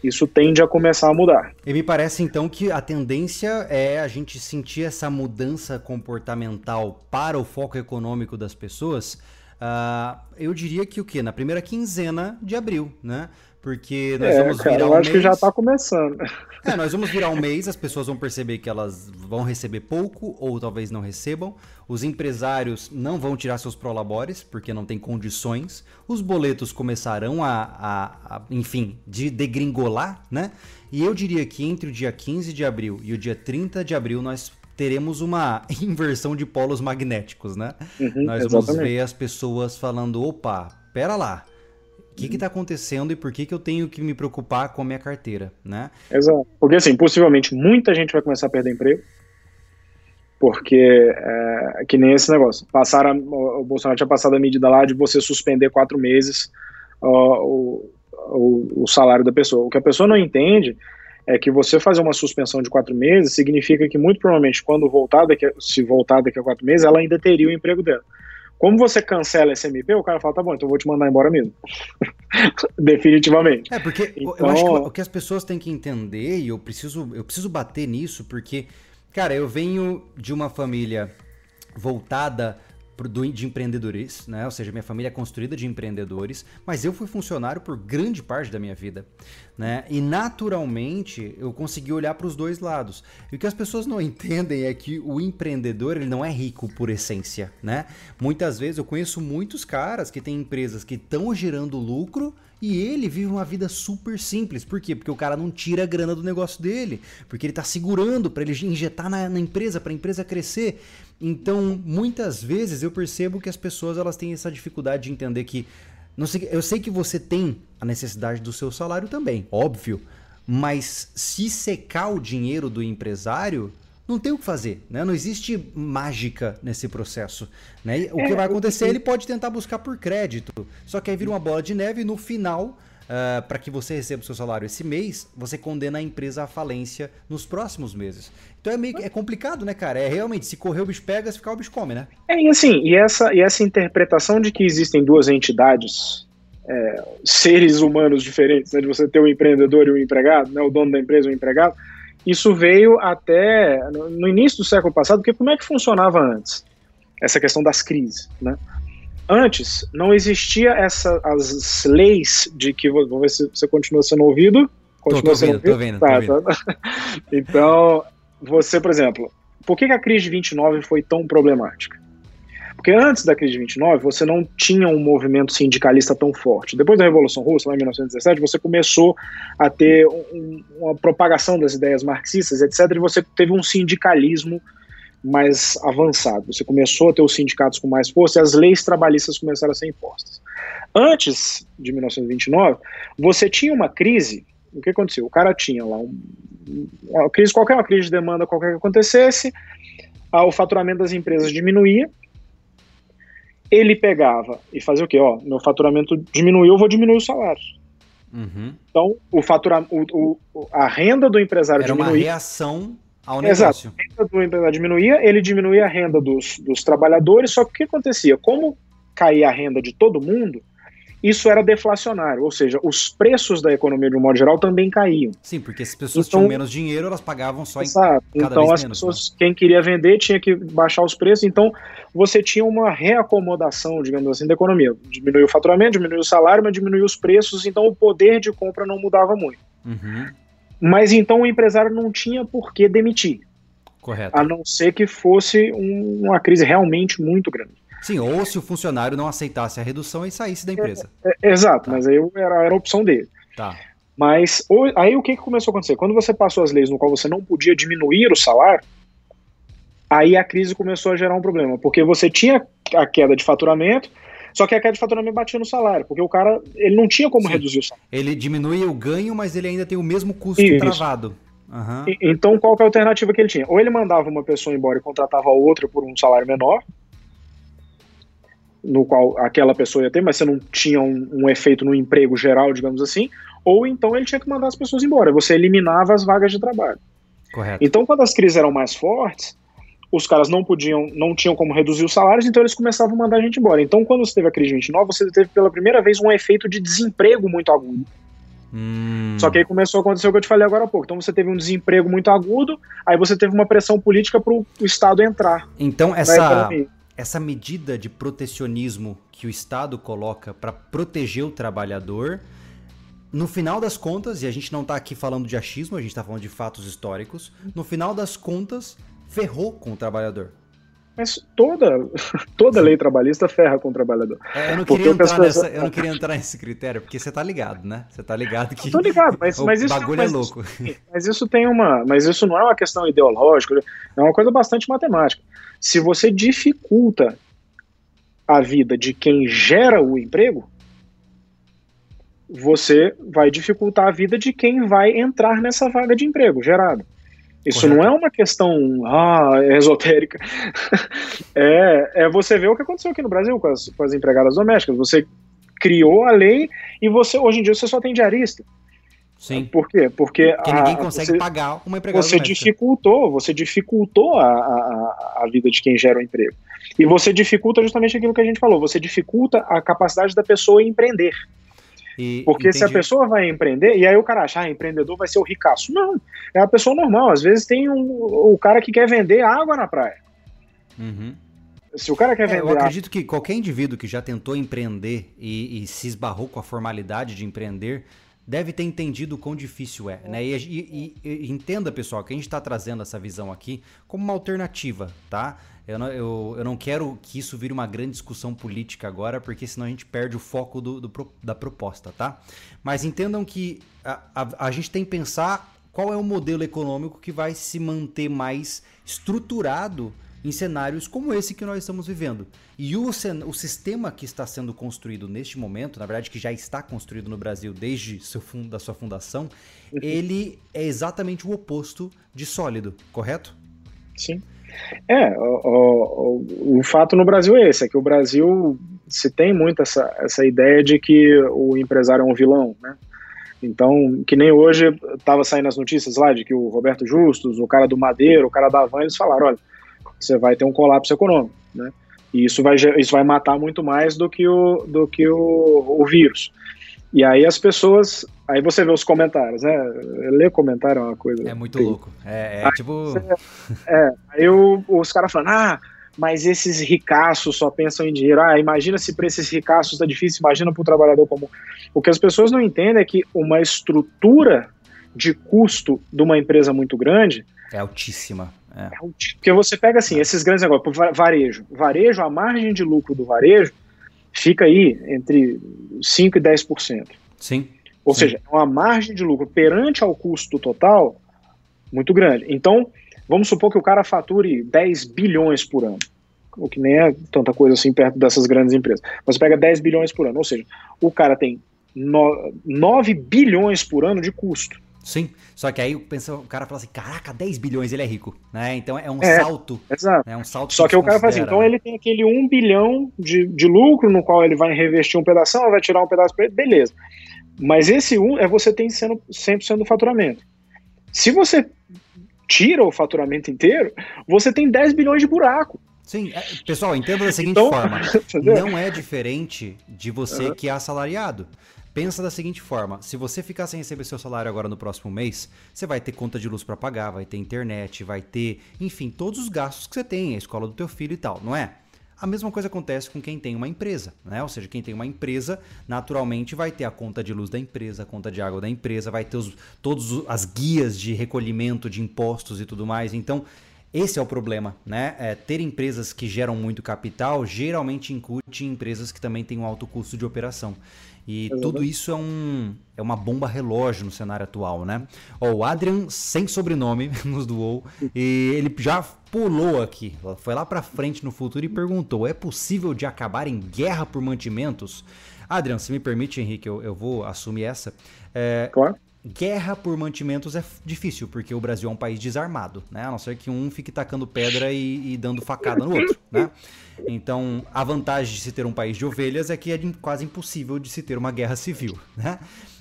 isso tende a começar a mudar. E me parece então que a tendência é a gente sentir essa mudança comportamental para o foco econômico das pessoas. Uh, eu diria que o que? Na primeira quinzena de abril, né? Porque nós é, vamos virar cara, um eu acho mês... que já está começando. É, nós vamos virar um mês, as pessoas vão perceber que elas vão receber pouco ou talvez não recebam. Os empresários não vão tirar seus prolabores porque não tem condições. Os boletos começarão a, a, a, enfim, de degringolar, né? E eu diria que entre o dia 15 de abril e o dia 30 de abril nós teremos uma inversão de polos magnéticos, né? Uhum, nós exatamente. vamos ver as pessoas falando, opa, pera lá, que está acontecendo e por que, que eu tenho que me preocupar com a minha carteira, né? Exato. Porque, assim, possivelmente muita gente vai começar a perder emprego, porque, é, que nem esse negócio, passaram, o Bolsonaro tinha passado a medida lá de você suspender quatro meses o, o, o salário da pessoa. O que a pessoa não entende é que você fazer uma suspensão de quatro meses significa que muito provavelmente quando voltar daqui, se voltar daqui a quatro meses, ela ainda teria o emprego dela. Como você cancela esse MP, o cara fala, tá bom, então eu vou te mandar embora mesmo. Definitivamente. É, porque então... eu acho que o que as pessoas têm que entender, e eu preciso, eu preciso bater nisso, porque, cara, eu venho de uma família voltada de empreendedores, né? Ou seja, minha família é construída de empreendedores, mas eu fui funcionário por grande parte da minha vida, né? E naturalmente eu consegui olhar para os dois lados. E o que as pessoas não entendem é que o empreendedor ele não é rico por essência, né? Muitas vezes eu conheço muitos caras que têm empresas que estão gerando lucro e ele vive uma vida super simples. Por quê? Porque o cara não tira a grana do negócio dele. Porque ele está segurando para ele injetar na, na empresa, para a empresa crescer. Então, muitas vezes eu percebo que as pessoas elas têm essa dificuldade de entender que. Não sei, eu sei que você tem a necessidade do seu salário também, óbvio. Mas se secar o dinheiro do empresário, não tem o que fazer, né? Não existe mágica nesse processo, né? O que é, vai acontecer, ele pode tentar buscar por crédito, só que aí vira uma bola de neve e no final, uh, ah, para que você receba o seu salário esse mês, você condena a empresa à falência nos próximos meses. Então é meio é complicado, né, cara? É realmente, se correr o bicho pega, se ficar o bicho come, né? É, e assim, e essa, e essa interpretação de que existem duas entidades é, seres humanos diferentes, né, de você ter um empreendedor e um empregado, né, o dono da empresa e o empregado, isso veio até no início do século passado, porque como é que funcionava antes? Essa questão das crises, né? Antes, não existia essa, as leis de que, vamos ver se você continua sendo ouvido. Continua tô, tô sendo vendo, ouvido? Tô vendo, tá, tô vendo. Tá. Então, você, por exemplo, por que a crise de 29 foi tão problemática? Porque antes da crise de 29, você não tinha um movimento sindicalista tão forte. Depois da Revolução Russa, lá em 1917, você começou a ter um, uma propagação das ideias marxistas, etc., e você teve um sindicalismo mais avançado. Você começou a ter os sindicatos com mais força e as leis trabalhistas começaram a ser impostas. Antes de 1929, você tinha uma crise. O que aconteceu? O cara tinha lá um, uma crise, qualquer uma crise de demanda, qualquer que acontecesse, o faturamento das empresas diminuía, ele pegava e fazia o quê? Ó, meu faturamento diminuiu, eu vou diminuir o salário. Uhum. Então, o faturamento, o, o, a renda do empresário Era diminuía. uma reação ao negócio. Exato. A renda do empresário diminuía, ele diminuía a renda dos, dos trabalhadores, só que o que acontecia? Como caía a renda de todo mundo, isso era deflacionário, ou seja, os preços da economia de um modo geral também caíam. Sim, porque as pessoas então, tinham menos dinheiro, elas pagavam só exato, em cada então as menos, pessoas, né? quem queria vender tinha que baixar os preços, então você tinha uma reacomodação, digamos assim, da economia. Diminuiu o faturamento, diminuiu o salário, mas diminuiu os preços, então o poder de compra não mudava muito. Uhum. Mas então o empresário não tinha por que demitir. Correto. A não ser que fosse um, uma crise realmente muito grande. Sim, ou se o funcionário não aceitasse a redução e saísse da empresa. É, é, exato, tá. mas aí era, era a opção dele. Tá. Mas aí o que, que começou a acontecer? Quando você passou as leis no qual você não podia diminuir o salário, aí a crise começou a gerar um problema, porque você tinha a queda de faturamento, só que a queda de faturamento batia no salário, porque o cara ele não tinha como Sim. reduzir o salário. Ele diminui o ganho, mas ele ainda tem o mesmo custo Isso. travado. Uhum. Então qual que é a alternativa que ele tinha? Ou ele mandava uma pessoa embora e contratava outra por um salário menor, no qual aquela pessoa ia ter, mas você não tinha um, um, efeito no emprego geral, digamos assim, ou então ele tinha que mandar as pessoas embora, você eliminava as vagas de trabalho. Correto. Então, quando as crises eram mais fortes, os caras não podiam, não tinham como reduzir os salários, então eles começavam a mandar a gente embora. Então, quando você teve a crise de 29, você teve pela primeira vez um efeito de desemprego muito agudo. Hum. Só que aí começou a acontecer o que eu te falei agora há pouco. Então você teve um desemprego muito agudo, aí você teve uma pressão política para o Estado entrar. Então essa, essa medida de protecionismo que o Estado coloca para proteger o trabalhador no final das contas, e a gente não está aqui falando de achismo, a gente está falando de fatos históricos, no final das contas, ferrou com o trabalhador. Mas toda, toda lei trabalhista ferra com o trabalhador. É, eu, não queria entrar pessoas... nessa, eu não queria entrar nesse critério, porque você tá ligado, né? Você tá ligado que. Eu tô ligado, mas, o mas isso. bagulho mas é louco. Mas isso tem uma. Mas isso não é uma questão ideológica, é uma coisa bastante matemática. Se você dificulta a vida de quem gera o emprego, você vai dificultar a vida de quem vai entrar nessa vaga de emprego gerada. Isso Correto. não é uma questão ah, esotérica. é, é você ver o que aconteceu aqui no Brasil com as, com as empregadas domésticas. Você criou a lei e você hoje em dia você só tem diarista. Sim. Por quê? Porque, Porque ninguém consegue você, pagar uma empregada Você doméstica. dificultou, você dificultou a, a, a vida de quem gera o emprego. E você dificulta justamente aquilo que a gente falou, você dificulta a capacidade da pessoa empreender. E, Porque entendi. se a pessoa vai empreender, e aí o cara acha, ah, empreendedor vai ser o ricaço. Não, é a pessoa normal. Às vezes tem um, o cara que quer vender água na praia. Uhum. Se o cara quer vender. É, eu acredito que qualquer indivíduo que já tentou empreender e, e, se esbarrou com a formalidade de empreender deve ter entendido o quão difícil é. Né? E, e, e entenda, pessoal, que a gente está trazendo essa visão aqui como uma alternativa, tá? Eu não, eu, eu não quero que isso vire uma grande discussão política agora, porque senão a gente perde o foco do, do da proposta, tá? Mas entendam que a, a, a gente tem que pensar qual é o modelo econômico que vai se manter mais estruturado em cenários como esse que nós estamos vivendo. E o, o sistema que está sendo construído neste momento, na verdade que já está construído no Brasil desde seu da sua fundação, uhum. ele é exatamente o oposto de sólido, correto? Sim. É, o, o, o, fato no Brasil é esse, é que o Brasil se tem muito essa, essa ideia de que o empresário é um vilão, né? Então, que nem hoje estava saindo as notícias lá de que o Roberto Justus, o cara do Madeiro, o cara da Van, eles falaram, olha, você vai ter um colapso econômico, né? E isso vai, isso vai matar muito mais do que o, do que o, o vírus. E aí as pessoas. Aí você vê os comentários, né? Ler comentário é uma coisa. É muito louco. É, é aí tipo. Você, é, aí o, os caras falam, ah, mas esses ricaços só pensam em dinheiro. Ah, imagina se para esses ricaços tá difícil, imagina para o trabalhador comum. O que as pessoas não entendem é que uma estrutura de custo de uma empresa muito grande. É altíssima. É. É porque você pega assim, esses grandes negócios, varejo. Varejo, a margem de lucro do varejo fica aí entre 5% e 10%. Sim. Ou sim. seja, é uma margem de lucro perante ao custo total muito grande. Então, vamos supor que o cara fature 10 bilhões por ano, o que nem é tanta coisa assim perto dessas grandes empresas. Você pega 10 bilhões por ano, ou seja, o cara tem 9 bilhões por ano de custo. Sim, só que aí pensa, o cara fala assim, caraca, 10 bilhões, ele é rico, né? Então é um é, salto. Exato. É um salto só que, que o cara fala assim, então né? ele tem aquele 1 bilhão de, de lucro no qual ele vai reinvestir um pedaço, vai tirar um pedaço para ele, beleza. Mas esse 1 é você tem sendo 100% do faturamento. Se você tira o faturamento inteiro, você tem 10 bilhões de buraco. Sim, é, pessoal, entenda da seguinte então, forma: não é diferente de você uhum. que é assalariado. Pensa da seguinte forma: se você ficar sem receber seu salário agora no próximo mês, você vai ter conta de luz para pagar, vai ter internet, vai ter, enfim, todos os gastos que você tem, a escola do teu filho e tal, não é? A mesma coisa acontece com quem tem uma empresa, né? Ou seja, quem tem uma empresa, naturalmente vai ter a conta de luz da empresa, a conta de água da empresa, vai ter os, todas as guias de recolhimento de impostos e tudo mais. Então, esse é o problema, né? É, ter empresas que geram muito capital geralmente incute empresas que também têm um alto custo de operação. E tudo isso é, um, é uma bomba relógio no cenário atual, né? Ó, o Adrian, sem sobrenome, nos doou, e ele já pulou aqui, foi lá para frente no futuro e perguntou: é possível de acabar em guerra por mantimentos? Adrian, se me permite, Henrique, eu, eu vou assumir essa. É, claro guerra por mantimentos é difícil, porque o Brasil é um país desarmado, né? A não ser que um fique tacando pedra e, e dando facada no outro, né? Então, a vantagem de se ter um país de ovelhas é que é quase impossível de se ter uma guerra civil, né?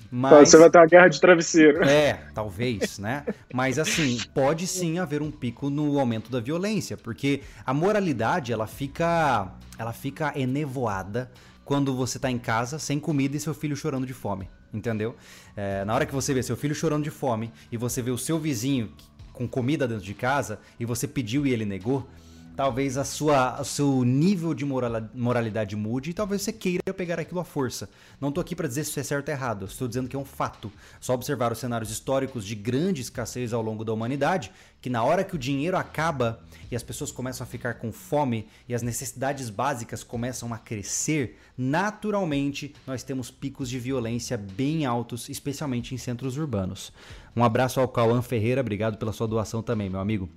Mas, Você vai ter uma guerra de travesseiro. É, talvez, né? Mas assim, pode sim haver um pico no aumento da violência, porque a moralidade ela fica, ela fica enevoada quando você está em casa sem comida e seu filho chorando de fome entendeu? É, na hora que você vê seu filho chorando de fome e você vê o seu vizinho com comida dentro de casa e você pediu e ele negou, talvez a sua, o seu nível de moralidade mude e talvez você queira pegar aquilo à força. Não estou aqui para dizer se isso é certo ou errado, estou dizendo que é um fato. Só observar os cenários históricos de grande escassez ao longo da humanidade, que na hora que o dinheiro acaba e as pessoas começam a ficar com fome e as necessidades básicas começam a crescer, naturalmente nós temos picos de violência bem altos, especialmente em centros urbanos. Um abraço ao Cauã Ferreira, obrigado pela sua doação também, meu amigo.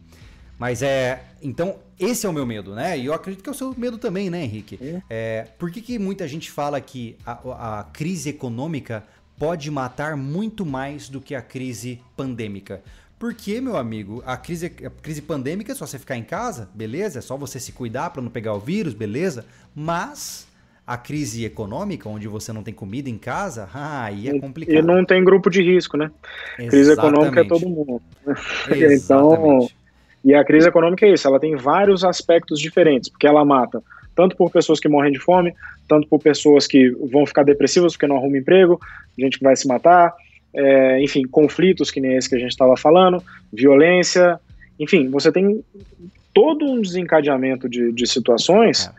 Mas é. Então, esse é o meu medo, né? E eu acredito que é o seu medo também, né, Henrique? É. É, por que, que muita gente fala que a, a crise econômica pode matar muito mais do que a crise pandêmica? Porque, meu amigo, a crise, a crise pandêmica é só você ficar em casa, beleza? É só você se cuidar para não pegar o vírus, beleza? Mas a crise econômica, onde você não tem comida em casa, ah, aí é complicado. E não tem grupo de risco, né? Exatamente. Crise econômica é todo mundo. então, e a crise econômica é isso, ela tem vários aspectos diferentes, porque ela mata tanto por pessoas que morrem de fome, tanto por pessoas que vão ficar depressivas porque não arrumam emprego, gente que vai se matar, é, enfim, conflitos que nem esse que a gente estava falando, violência, enfim, você tem todo um desencadeamento de, de situações é.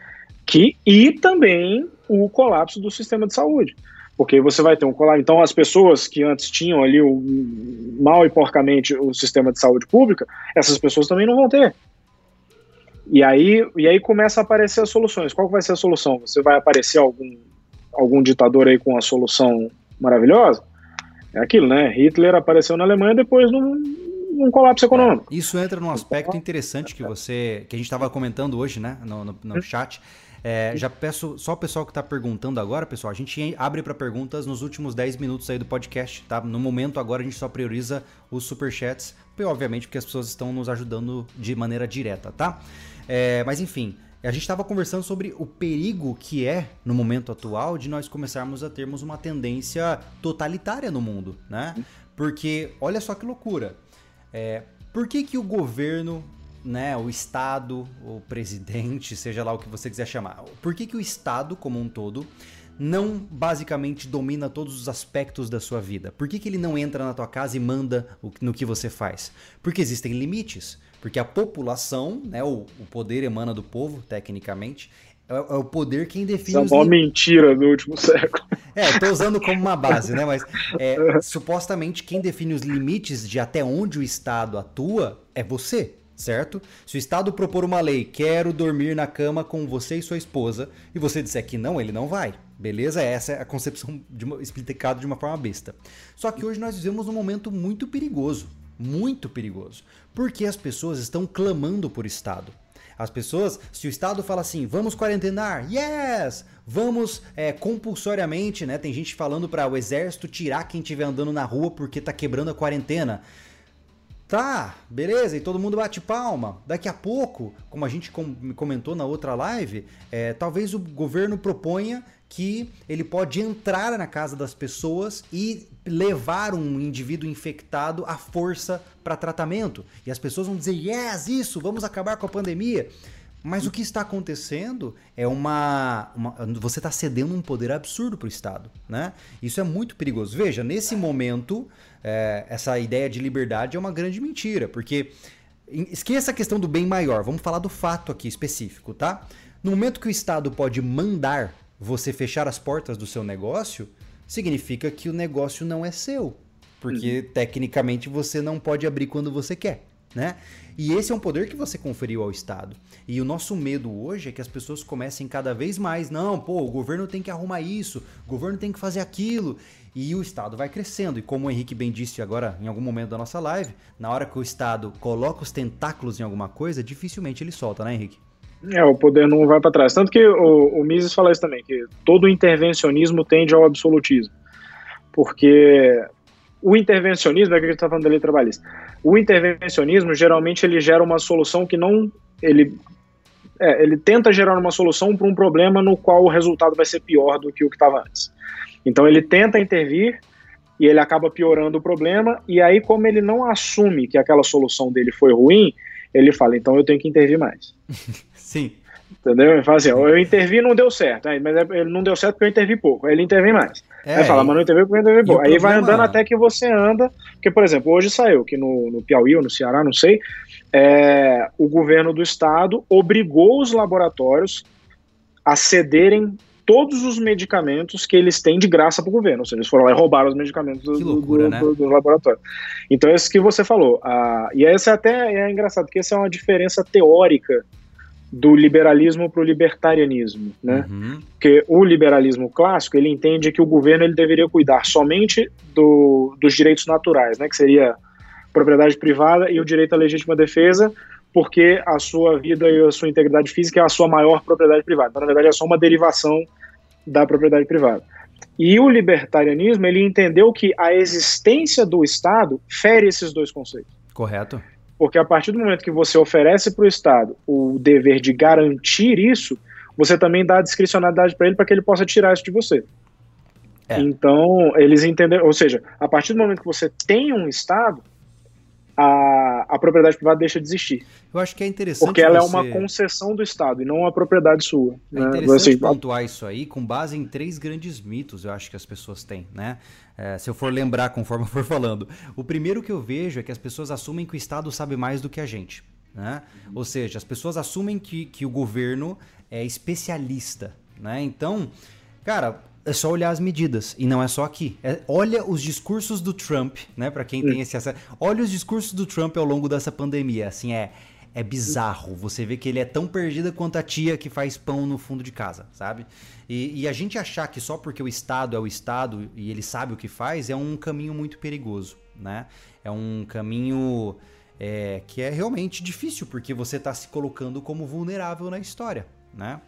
que e também o colapso do sistema de saúde porque você vai ter um colar. Então, as pessoas que antes tinham ali o, mal e porcamente o sistema de saúde pública, essas pessoas também não vão ter. E aí, e aí começa a aparecer as soluções. Qual vai ser a solução? Você vai aparecer algum, algum ditador aí com a solução maravilhosa? É aquilo, né? Hitler apareceu na Alemanha depois num, num colapso econômico. É, isso entra num aspecto interessante que você que a gente estava comentando hoje, né, no, no, no chat é, já peço, só o pessoal que está perguntando agora, pessoal, a gente abre para perguntas nos últimos 10 minutos aí do podcast, tá? No momento agora a gente só prioriza os superchats, obviamente porque as pessoas estão nos ajudando de maneira direta, tá? É, mas enfim, a gente estava conversando sobre o perigo que é, no momento atual, de nós começarmos a termos uma tendência totalitária no mundo, né? Porque, olha só que loucura. É, por que, que o governo né, o Estado, o presidente, seja lá o que você quiser chamar. Por que, que o Estado, como um todo, não basicamente domina todos os aspectos da sua vida? Por que, que ele não entra na tua casa e manda no que você faz? Porque existem limites. Porque a população, né, o, o poder emana do povo, tecnicamente, é, é o poder quem define Isso é uma mentira do último século. É, tô usando como uma base, né? Mas é, supostamente quem define os limites de até onde o Estado atua é você certo? Se o Estado propor uma lei, quero dormir na cama com você e sua esposa, e você disser que não, ele não vai. Beleza? Essa é a concepção explicada de uma forma besta. Só que hoje nós vivemos um momento muito perigoso. Muito perigoso. Porque as pessoas estão clamando por Estado. As pessoas, se o Estado fala assim, vamos quarentenar, yes! Vamos é, compulsoriamente, né? Tem gente falando para o exército tirar quem estiver andando na rua porque tá quebrando a quarentena. Tá, beleza, e todo mundo bate palma. Daqui a pouco, como a gente comentou na outra live, é, talvez o governo proponha que ele pode entrar na casa das pessoas e levar um indivíduo infectado à força para tratamento. E as pessoas vão dizer: yes, isso, vamos acabar com a pandemia. Mas o que está acontecendo é uma. uma você está cedendo um poder absurdo para o Estado. Né? Isso é muito perigoso. Veja, nesse momento, é, essa ideia de liberdade é uma grande mentira, porque. Esqueça a questão do bem maior, vamos falar do fato aqui específico, tá? No momento que o Estado pode mandar você fechar as portas do seu negócio, significa que o negócio não é seu. Porque uhum. tecnicamente você não pode abrir quando você quer né? E esse é um poder que você conferiu ao Estado. E o nosso medo hoje é que as pessoas comecem cada vez mais, não, pô, o governo tem que arrumar isso, o governo tem que fazer aquilo. E o Estado vai crescendo. E como o Henrique bem disse agora, em algum momento da nossa live, na hora que o Estado coloca os tentáculos em alguma coisa, dificilmente ele solta, né, Henrique? É, o poder não vai para trás. Tanto que o, o Mises fala isso também, que todo intervencionismo tende ao absolutismo. Porque o intervencionismo, é que a gente está falando da lei trabalhista, o intervencionismo geralmente ele gera uma solução que não. Ele, é, ele tenta gerar uma solução para um problema no qual o resultado vai ser pior do que o que estava antes. Então ele tenta intervir e ele acaba piorando o problema, e aí, como ele não assume que aquela solução dele foi ruim, ele fala: então eu tenho que intervir mais. Sim. Entendeu? Ele fala assim, eu intervi e não deu certo. Aí, mas é, ele não deu certo porque eu intervi pouco. Aí ele intervém mais. É, aí fala, mas não intervi porque eu intervi pouco. Aí problema... vai andando até que você anda. Porque, por exemplo, hoje saiu que no, no Piauí ou no Ceará, não sei, é, o governo do estado obrigou os laboratórios a cederem todos os medicamentos que eles têm de graça para o governo. Ou seja, eles foram lá e roubaram os medicamentos do, loucura, do, né? do, do, laboratório. Então, é isso que você falou. Ah, e esse até é engraçado, porque essa é uma diferença teórica do liberalismo para o libertarianismo, né? Uhum. Porque o liberalismo clássico ele entende que o governo ele deveria cuidar somente do, dos direitos naturais, né? Que seria propriedade privada e o direito à legítima defesa, porque a sua vida e a sua integridade física é a sua maior propriedade privada. Então, na verdade, é só uma derivação da propriedade privada. E o libertarianismo ele entendeu que a existência do Estado fere esses dois conceitos. Correto. Porque a partir do momento que você oferece para o Estado o dever de garantir isso, você também dá a discricionalidade para ele para que ele possa tirar isso de você. É. Então, eles entenderam, ou seja, a partir do momento que você tem um Estado, a, a propriedade privada deixa de existir. Eu acho que é interessante. Porque ela você... é uma concessão do Estado e não uma propriedade sua. É né? interessante assim, pontuar isso aí com base em três grandes mitos, eu acho que as pessoas têm, né? É, se eu for lembrar conforme eu for falando. O primeiro que eu vejo é que as pessoas assumem que o Estado sabe mais do que a gente. Né? Uhum. Ou seja, as pessoas assumem que, que o governo é especialista. Né? Então, cara, é só olhar as medidas. E não é só aqui. É, olha os discursos do Trump, né? Para quem tem esse acesso. Olha os discursos do Trump ao longo dessa pandemia. Assim, é, é bizarro. Você vê que ele é tão perdida quanto a tia que faz pão no fundo de casa, sabe? E, e, a gente achar que só porque o Estado é o Estado e ele sabe o que faz é um caminho muito perigoso, né? É um caminho é, que é realmente difícil porque você está se colocando como vulnerável na história, né?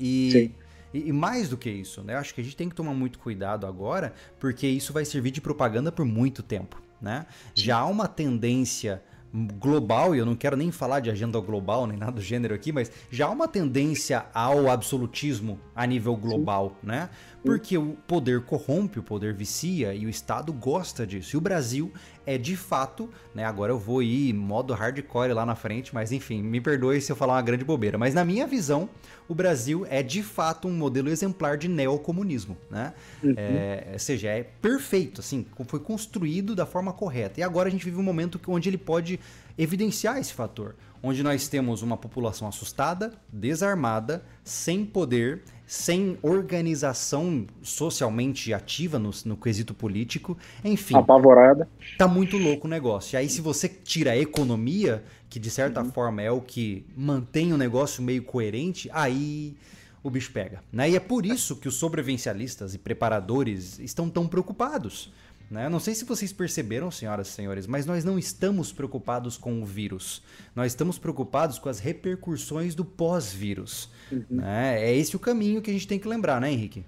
E, e, e, mais do que isso, né? Acho que a gente tem que tomar muito cuidado agora porque isso vai servir de propaganda por muito tempo, né? Sim. Já há uma tendência global, e eu não quero nem falar de agenda global nem nada do gênero aqui, mas já há uma tendência ao absolutismo a nível global, Sim. né? Porque o poder corrompe, o poder vicia e o Estado gosta disso. E o Brasil é de fato, né? Agora eu vou ir modo hardcore lá na frente, mas enfim, me perdoe se eu falar uma grande bobeira. Mas na minha visão, o Brasil é de fato um modelo exemplar de neocomunismo, né? Uhum. É, ou seja, é perfeito, assim, foi construído da forma correta. E agora a gente vive um momento onde ele pode evidenciar esse fator, onde nós temos uma população assustada, desarmada, sem poder sem organização socialmente ativa no, no quesito político, enfim. Apavorada. Tá muito louco o negócio. E aí, se você tira a economia, que de certa uhum. forma é o que mantém o negócio meio coerente, aí o bicho pega. Né? E é por isso que os sobrevivencialistas e preparadores estão tão preocupados. Né? Não sei se vocês perceberam, senhoras e senhores, mas nós não estamos preocupados com o vírus. Nós estamos preocupados com as repercussões do pós-vírus. Uhum. Né? É esse o caminho que a gente tem que lembrar, né, Henrique?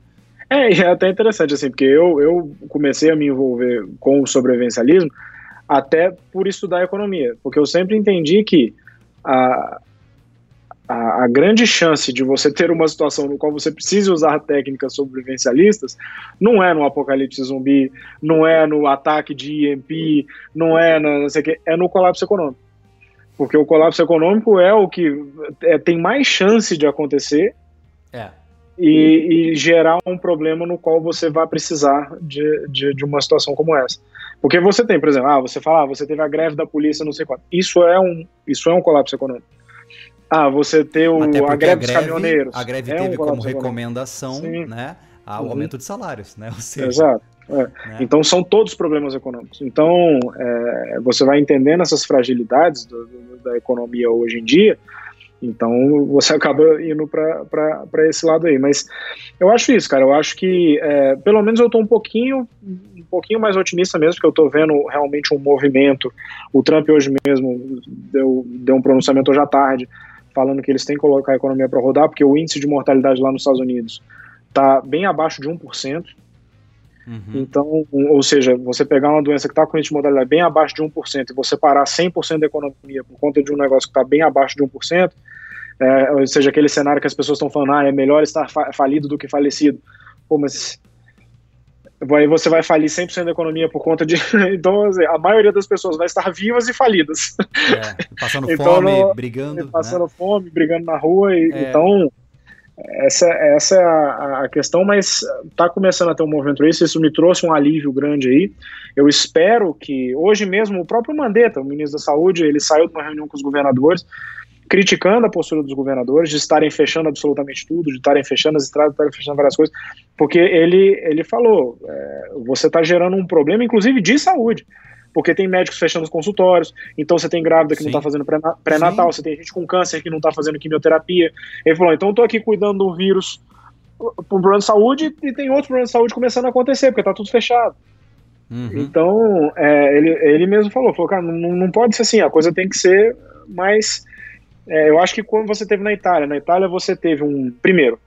É, é até interessante, assim, porque eu, eu comecei a me envolver com o sobrevivencialismo até por estudar economia, porque eu sempre entendi que a, a, a, grande chance de você ter uma situação no qual você precise usar técnicas sobrevivencialistas não é no apocalipse zumbi, não é no ataque de EMP, não é no, não sei que, é no colapso econômico. Porque o colapso econômico é o que é, tem mais chance de acontecer é. e, e, gerar um problema no qual você vai precisar de, de, de, uma situação como essa. Porque você tem, por exemplo, ah, você fala, ah, você teve a greve da polícia, não sei quanto. Isso é um, isso é um colapso econômico. Ah, você ter o, a greve, a greve dos caminhoneiros. A greve é teve um como recomendação né, o uhum. aumento de salários, né? Ou seja, Exato. É. Né? Então são todos problemas econômicos. Então é, você vai entendendo essas fragilidades do, do, da economia hoje em dia. Então você acaba indo para esse lado aí. Mas eu acho isso, cara. Eu acho que é, pelo menos eu estou um pouquinho um pouquinho mais otimista mesmo, porque eu estou vendo realmente um movimento. O Trump hoje mesmo deu, deu um pronunciamento hoje à tarde falando que eles têm que colocar a economia para rodar, porque o índice de mortalidade lá nos Estados Unidos está bem abaixo de 1%. Uhum. Então, ou seja, você pegar uma doença que está com índice de mortalidade bem abaixo de 1% e você parar 100% da economia por conta de um negócio que está bem abaixo de 1%, é, ou seja, aquele cenário que as pessoas estão falando, ah, é melhor estar fa falido do que falecido. Pô, mas aí você vai falir 100% da economia por conta de. Então, assim, a maioria das pessoas vai estar vivas e falidas. É, passando então, fome, no, brigando. Passando né? fome, brigando na rua. E, é. Então, essa, essa é a, a, questão, mas está começando a ter um movimento isso, isso me trouxe um alívio grande aí. Eu espero que, hoje mesmo, o próprio Mandetta, o ministro da Saúde, ele saiu de uma reunião com os governadores, criticando a postura dos governadores de estarem fechando absolutamente tudo, de estarem fechando as estradas, de estarem fechando várias coisas, porque ele, ele falou, é, você está gerando um problema, inclusive de saúde, porque tem médicos fechando os consultórios, então você tem grávida que Sim. não está fazendo pré-natal, você tem gente com câncer que não está fazendo quimioterapia. Ele falou, então eu estou aqui cuidando do vírus um problema de saúde e tem outros problemas de saúde começando a acontecer, porque está tudo fechado. Uhum. Então, é, ele, ele mesmo falou, falou, cara, não, não pode ser assim, a coisa tem que ser mais é, eu acho que quando você teve na Itália, na Itália você teve um. Primeiro,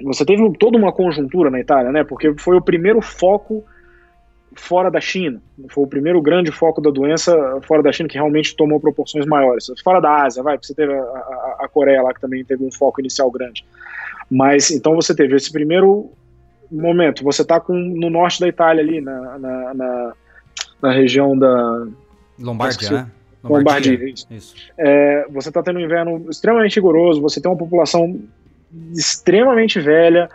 você teve um, toda uma conjuntura na Itália, né? Porque foi o primeiro foco fora da China. Foi o primeiro grande foco da doença fora da China que realmente tomou proporções maiores. Fora da Ásia, vai, você teve a, a, a Coreia lá que também teve um foco inicial grande. Mas então você teve esse primeiro momento. Você está no norte da Itália ali, na, na, na, na região da. Lombardia, né? Lombardia, isso. isso. É, você está tendo um inverno extremamente rigoroso, você tem uma população extremamente velha,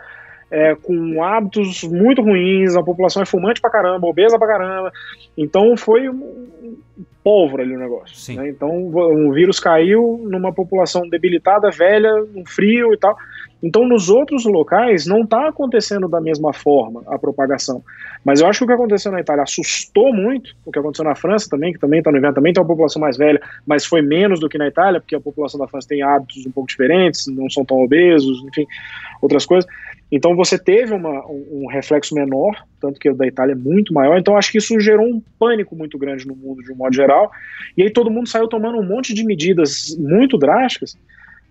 é, com hábitos muito ruins, a população é fumante pra caramba, obesa pra caramba. Então foi um pólvora ali o negócio. Né? Então o vírus caiu numa população debilitada, velha, no frio e tal. Então, nos outros locais, não está acontecendo da mesma forma a propagação. Mas eu acho que o que aconteceu na Itália assustou muito, o que aconteceu na França também, que também está no inverno, também tem uma população mais velha, mas foi menos do que na Itália, porque a população da França tem hábitos um pouco diferentes, não são tão obesos, enfim, outras coisas. Então você teve uma, um, um, reflexo menor, tanto que o da Itália é muito maior. Então acho que isso gerou um pânico muito grande no mundo de um modo geral. E aí todo mundo saiu tomando um monte de medidas muito drásticas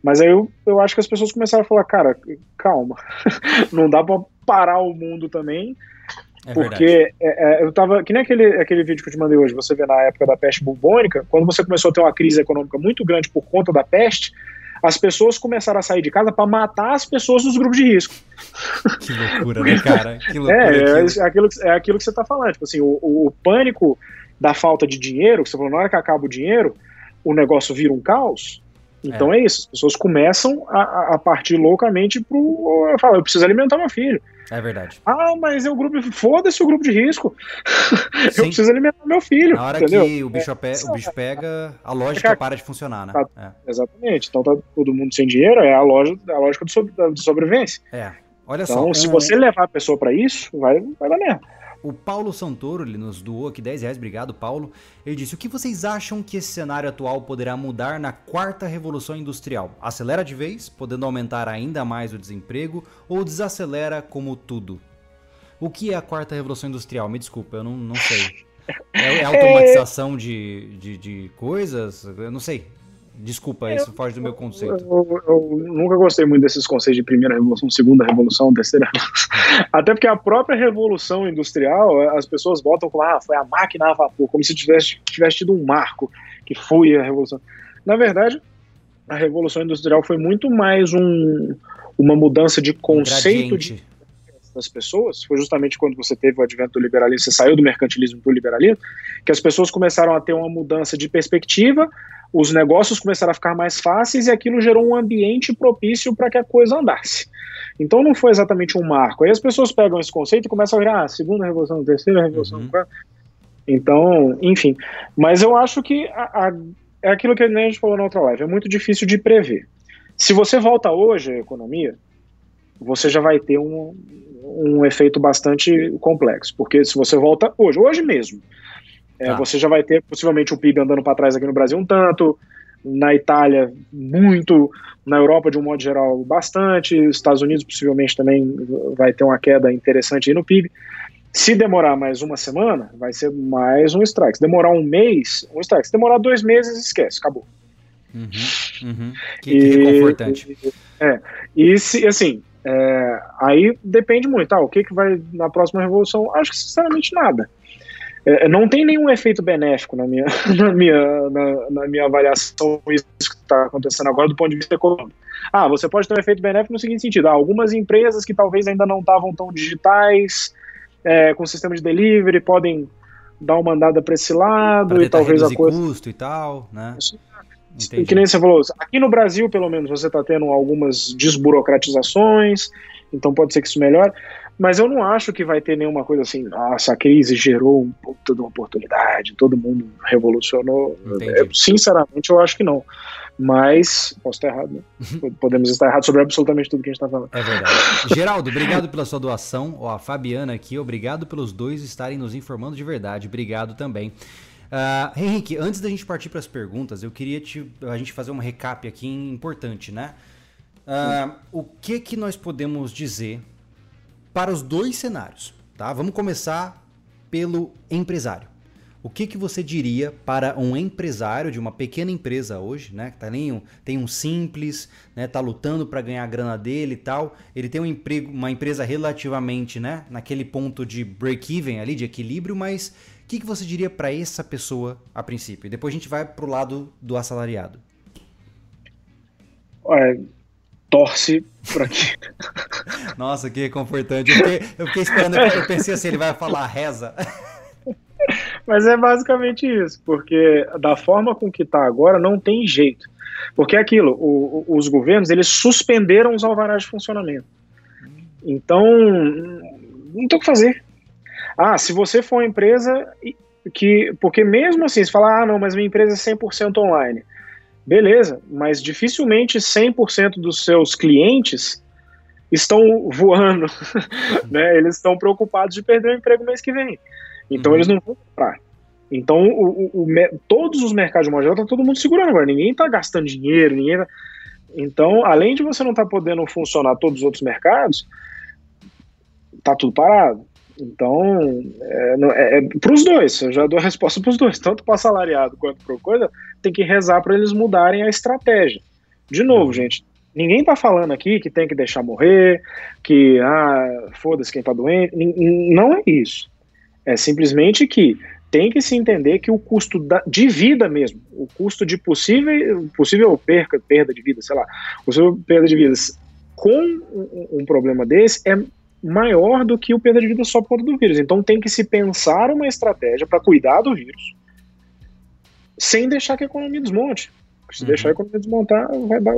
mas aí eu, eu acho que as pessoas começaram a falar, cara, calma, não dá para parar o mundo também, é porque é, é, eu tava. Que nem aquele, aquele vídeo que eu te mandei hoje, você vê na época da peste bubônica, quando você começou a ter uma crise econômica muito grande por conta da peste, as pessoas começaram a sair de casa para matar as pessoas dos grupos de risco. Que loucura, né, cara? Que loucura. É, é, é, aquilo, é aquilo que você está falando. Tipo assim, o, o, o, pânico da falta de dinheiro, que você falou, na hora que acaba o dinheiro, o negócio vira um caos. Então é. é, isso, as pessoas começam a, a partir loucamente pro. Falar, eu preciso alimentar meu filho. É verdade. Ah, mas é o grupo. Foda-se o grupo de risco. eu preciso alimentar meu filho. Na hora entendeu? que o bicho, é, pe... o bicho pega, a lógica é, para de funcionar, né? Tá, é. Exatamente. Então tá todo mundo sem dinheiro, é a, loja, a lógica de sobrevivência. É. Olha então, só. Então, se você levar a pessoa para isso, vai, vai dar merda. O Paulo Santoro, ele nos doou aqui 10 reais, obrigado Paulo. Ele disse: O que vocês acham que esse cenário atual poderá mudar na quarta revolução industrial? Acelera de vez, podendo aumentar ainda mais o desemprego, ou desacelera como tudo? O que é a quarta revolução industrial? Me desculpa, eu não, não sei. É, é automatização de, de, de coisas? Eu não sei. Desculpa, isso foge do meu conceito. Eu, eu, eu, nunca gostei muito desses conceitos de primeira revolução, segunda revolução, terceira revolução. Até porque a própria revolução industrial, as pessoas voltam com ah, foi a máquina a vapor, como se tivesse, tivesse tido um marco que foi a revolução. Na verdade, a revolução industrial foi muito mais um, uma mudança de conceito um de, das pessoas. Foi justamente quando você teve o advento do liberalismo, você saiu do mercantilismo para o liberalismo, que as pessoas começaram a ter uma mudança de perspectiva os negócios começaram a ficar mais fáceis e aquilo gerou um ambiente propício para que a coisa andasse. Então não foi exatamente um marco. Aí as pessoas pegam esse conceito e começam a virar ah, segunda revolução, terceira revolução, uhum. Então, enfim. Mas eu acho que a, a, é aquilo que a gente falou na outra live, é muito difícil de prever. Se você volta hoje à economia, você já vai ter um, um efeito bastante complexo. Porque se você volta hoje, hoje mesmo, é, tá. Você já vai ter possivelmente o PIB andando para trás aqui no Brasil um tanto, na Itália muito, na Europa de um modo geral bastante, Estados Unidos possivelmente também vai ter uma queda interessante aí no PIB. Se demorar mais uma semana, vai ser mais um strike. Se demorar um mês, um strike. Se demorar dois meses, esquece, acabou. Uhum, uhum. Que, e, que reconfortante. É, e se, assim, é, aí depende muito, tá? O que, que vai na próxima revolução? Acho que sinceramente nada. É, não tem nenhum efeito benéfico na minha, na minha, na, na minha avaliação isso que está acontecendo agora do ponto de vista econômico. Ah, você pode ter um efeito benéfico no seguinte sentido: ah, algumas empresas que talvez ainda não estavam tão digitais é, com sistema de delivery, podem dar uma andada para esse lado pra e talvez a coisa. custo e tal, né? Entendi. Que nem você falou, aqui no Brasil, pelo menos, você está tendo algumas desburocratizações, então pode ser que isso melhore, mas eu não acho que vai ter nenhuma coisa assim, nossa, a crise gerou um puta de uma oportunidade, todo mundo revolucionou. É, sinceramente, eu acho que não. Mas, posso estar errado, né? Uhum. Podemos estar errados sobre absolutamente tudo que a gente está falando. É verdade. Geraldo, obrigado pela sua doação. Ó, a Fabiana aqui, obrigado pelos dois estarem nos informando de verdade. Obrigado também. Uh, Henrique, antes da gente partir para as perguntas, eu queria te, a gente fazer um recap aqui importante, né? Uh, o que que nós podemos dizer para os dois cenários, tá? Vamos começar pelo empresário. O que, que você diria para um empresário de uma pequena empresa hoje, né? Que tá nem um, tem um simples, né? Tá lutando para ganhar a grana dele e tal. Ele tem um emprego, uma empresa relativamente, né? Naquele ponto de break-even ali, de equilíbrio, mas o que, que você diria para essa pessoa a princípio? E depois a gente vai pro lado do assalariado. Olha, torce para que. Nossa, que confortante. Eu fiquei, eu fiquei esperando, eu pensei assim, ele vai falar reza. Mas é basicamente isso, porque da forma com que está agora não tem jeito. Porque é aquilo, o, os governos eles suspenderam os alvarás de funcionamento. Então, não tem o que fazer. Ah, se você for uma empresa que. Porque mesmo assim, se falar, ah, não, mas minha empresa é 100% online. Beleza, mas dificilmente 100% dos seus clientes estão voando, né? Eles estão preocupados de perder o emprego mês que vem. Então uhum. eles não vão comprar. Então o, o, o, todos os mercados de modo geral tá todo mundo segurando agora. Ninguém está gastando dinheiro, ninguém tá... Então, além de você não estar tá podendo funcionar todos os outros mercados, tá tudo parado. Então, é, é, é para os dois, eu já dou a resposta para os dois, tanto para assalariado quanto para coisa, tem que rezar para eles mudarem a estratégia. De novo, uhum. gente, ninguém está falando aqui que tem que deixar morrer, que, ah, foda-se quem está doente, não é isso. É simplesmente que tem que se entender que o custo da, de vida mesmo, o custo de possível, possível perca, perda de vida, sei lá, possível perda de vidas com um, um problema desse é maior do que o perda de vida só por conta do vírus. Então tem que se pensar uma estratégia para cuidar do vírus sem deixar que a economia desmonte. Se uhum. deixar a economia desmontar, vai dar.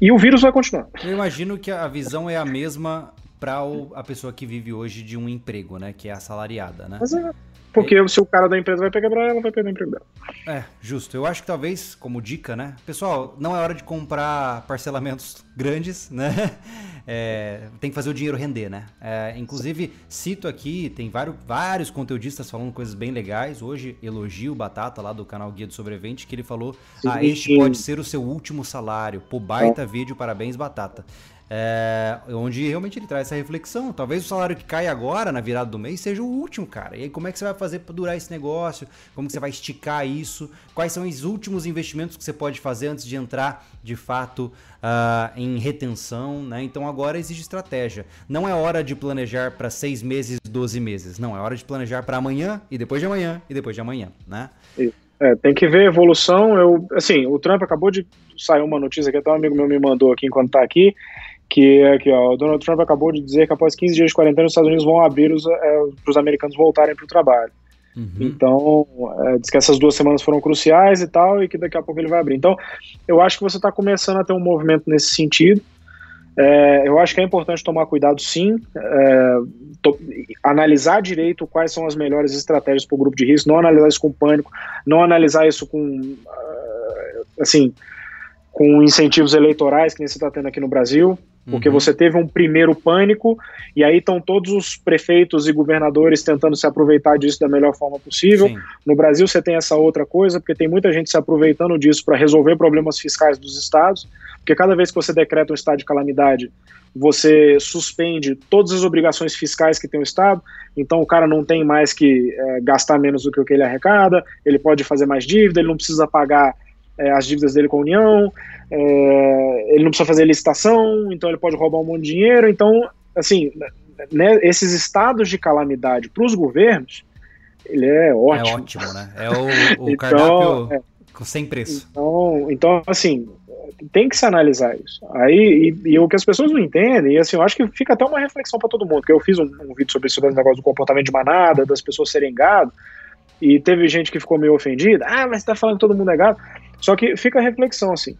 E o vírus vai continuar. Eu imagino que a visão é a mesma para a pessoa que vive hoje de um emprego, né? Que é assalariada, né? Mas é, porque se o cara da empresa vai pegar pra ela, vai perder o emprego dela. É, justo. Eu acho que talvez, como dica, né? Pessoal, não é hora de comprar parcelamentos grandes, né? É, tem que fazer o dinheiro render, né? É, inclusive, cito aqui, tem vários, vários conteudistas falando coisas bem legais. Hoje, elogio o Batata lá do canal Guia do Sobrevivente, que ele falou: sim, Ah, este sim. pode ser o seu último salário. Pô, baita é. vídeo, parabéns, Batata. É, onde realmente ele traz essa reflexão. Talvez o salário que cai agora, na virada do mês, seja o último, cara. E aí, como é que você vai fazer para durar esse negócio? Como que você vai esticar isso? Quais são os últimos investimentos que você pode fazer antes de entrar, de fato, uh, em retenção? Né? Então, agora exige estratégia. Não é hora de planejar para seis meses, 12 meses. Não, é hora de planejar para amanhã, e depois de amanhã, e depois de amanhã, né? É, tem que ver evolução. Eu, assim, o Trump acabou de sair uma notícia que até um amigo meu me mandou aqui enquanto está aqui, que aqui, ó, o Donald Trump acabou de dizer que após 15 dias de quarentena os Estados Unidos vão abrir é, para os americanos voltarem para o trabalho. Uhum. Então, é, diz que essas duas semanas foram cruciais e tal, e que daqui a pouco ele vai abrir. Então, eu acho que você está começando a ter um movimento nesse sentido. É, eu acho que é importante tomar cuidado, sim, é, to, analisar direito quais são as melhores estratégias para o grupo de risco, não analisar isso com pânico, não analisar isso com, uh, assim, com incentivos eleitorais que nem você está tendo aqui no Brasil porque uhum. você teve um primeiro pânico e aí estão todos os prefeitos e governadores tentando se aproveitar disso da melhor forma possível. Sim. No Brasil você tem essa outra coisa, porque tem muita gente se aproveitando disso para resolver problemas fiscais dos estados, porque cada vez que você decreta um estado de calamidade, você suspende todas as obrigações fiscais que tem o estado, então o cara não tem mais que é, gastar menos do que o que ele arrecada, ele pode fazer mais dívida, ele não precisa pagar é, as dívidas dele com a União, é, ele não precisa fazer licitação, então ele pode roubar um monte de dinheiro. Então, assim, né, esses estados de calamidade para os governos, ele é ótimo. É ótimo, né? É o, o então, cardápio é, sem preço. Então, então, assim, tem que se analisar isso. Aí, e, e, o que as pessoas não entendem, e assim, eu acho que fica até uma reflexão para todo mundo, porque eu fiz um, um vídeo sobre esse negócio do comportamento de manada, das pessoas serem gado, e teve gente que ficou meio ofendida, ah, mas você tá falando que todo mundo é gado. Só que fica a reflexão assim,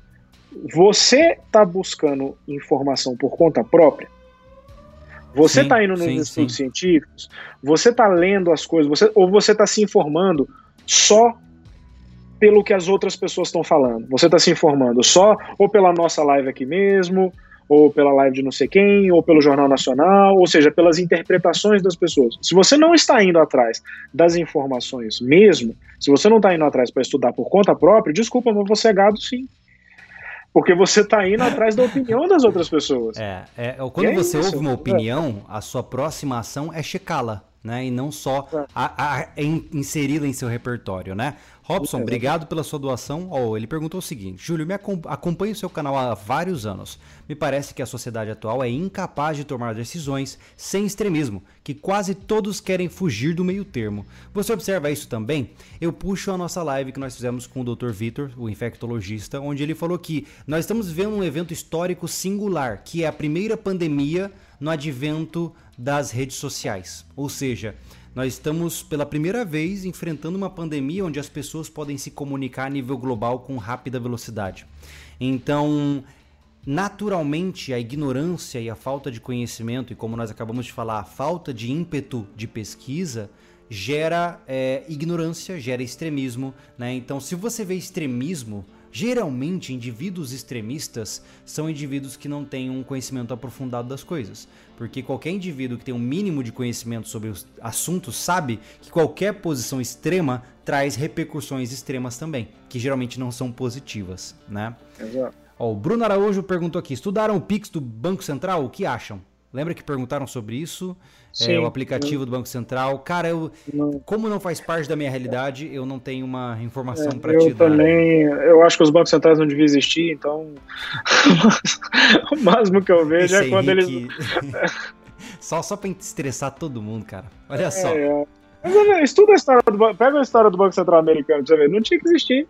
você tá buscando informação por conta própria? Você está indo nos sim, estudos sim. científicos, você está lendo as coisas, você, ou você está se informando só pelo que as outras pessoas estão falando. Você está se informando só ou pela nossa live aqui mesmo, ou pela live de não sei quem, ou pelo Jornal Nacional, ou seja, pelas interpretações das pessoas. Se você não está indo atrás das informações mesmo, se você não está indo atrás para estudar por conta própria, desculpa, mas você é gado sim. Porque você está indo atrás da opinião das outras pessoas. É, é quando é você isso, ouve uma opinião, a sua próxima ação é checá-la, né? E não só a, a, inseri-la em seu repertório, né? Robson, é. obrigado pela sua doação. Oh, ele perguntou o seguinte: Júlio, me acompanho o seu canal há vários anos. Me parece que a sociedade atual é incapaz de tomar decisões sem extremismo, que quase todos querem fugir do meio termo. Você observa isso também? Eu puxo a nossa live que nós fizemos com o Dr. Vitor, o infectologista, onde ele falou que nós estamos vivendo um evento histórico singular, que é a primeira pandemia no advento das redes sociais. Ou seja, nós estamos pela primeira vez enfrentando uma pandemia onde as pessoas podem se comunicar a nível global com rápida velocidade. Então, naturalmente, a ignorância e a falta de conhecimento, e como nós acabamos de falar, a falta de ímpeto de pesquisa, gera é, ignorância, gera extremismo. Né? Então, se você vê extremismo Geralmente, indivíduos extremistas são indivíduos que não têm um conhecimento aprofundado das coisas, porque qualquer indivíduo que tem um mínimo de conhecimento sobre os assuntos sabe que qualquer posição extrema traz repercussões extremas também, que geralmente não são positivas, né? Exato. Ó, o Bruno Araújo perguntou aqui: estudaram o Pix do Banco Central? O que acham? Lembra que perguntaram sobre isso? é, o aplicativo do Banco Central. Cara, eu, não. como não faz parte da minha realidade, eu não tenho uma informação é, para te dar. Eu também, eu acho que os bancos centrais não deviam existir, então o máximo que eu vejo é quando Henrique... eles... só, só para estressar todo mundo, cara. Olha é, só. É. Estuda a história do banco. Pega a história do Banco Central Americano pra você ver. Não tinha que existir.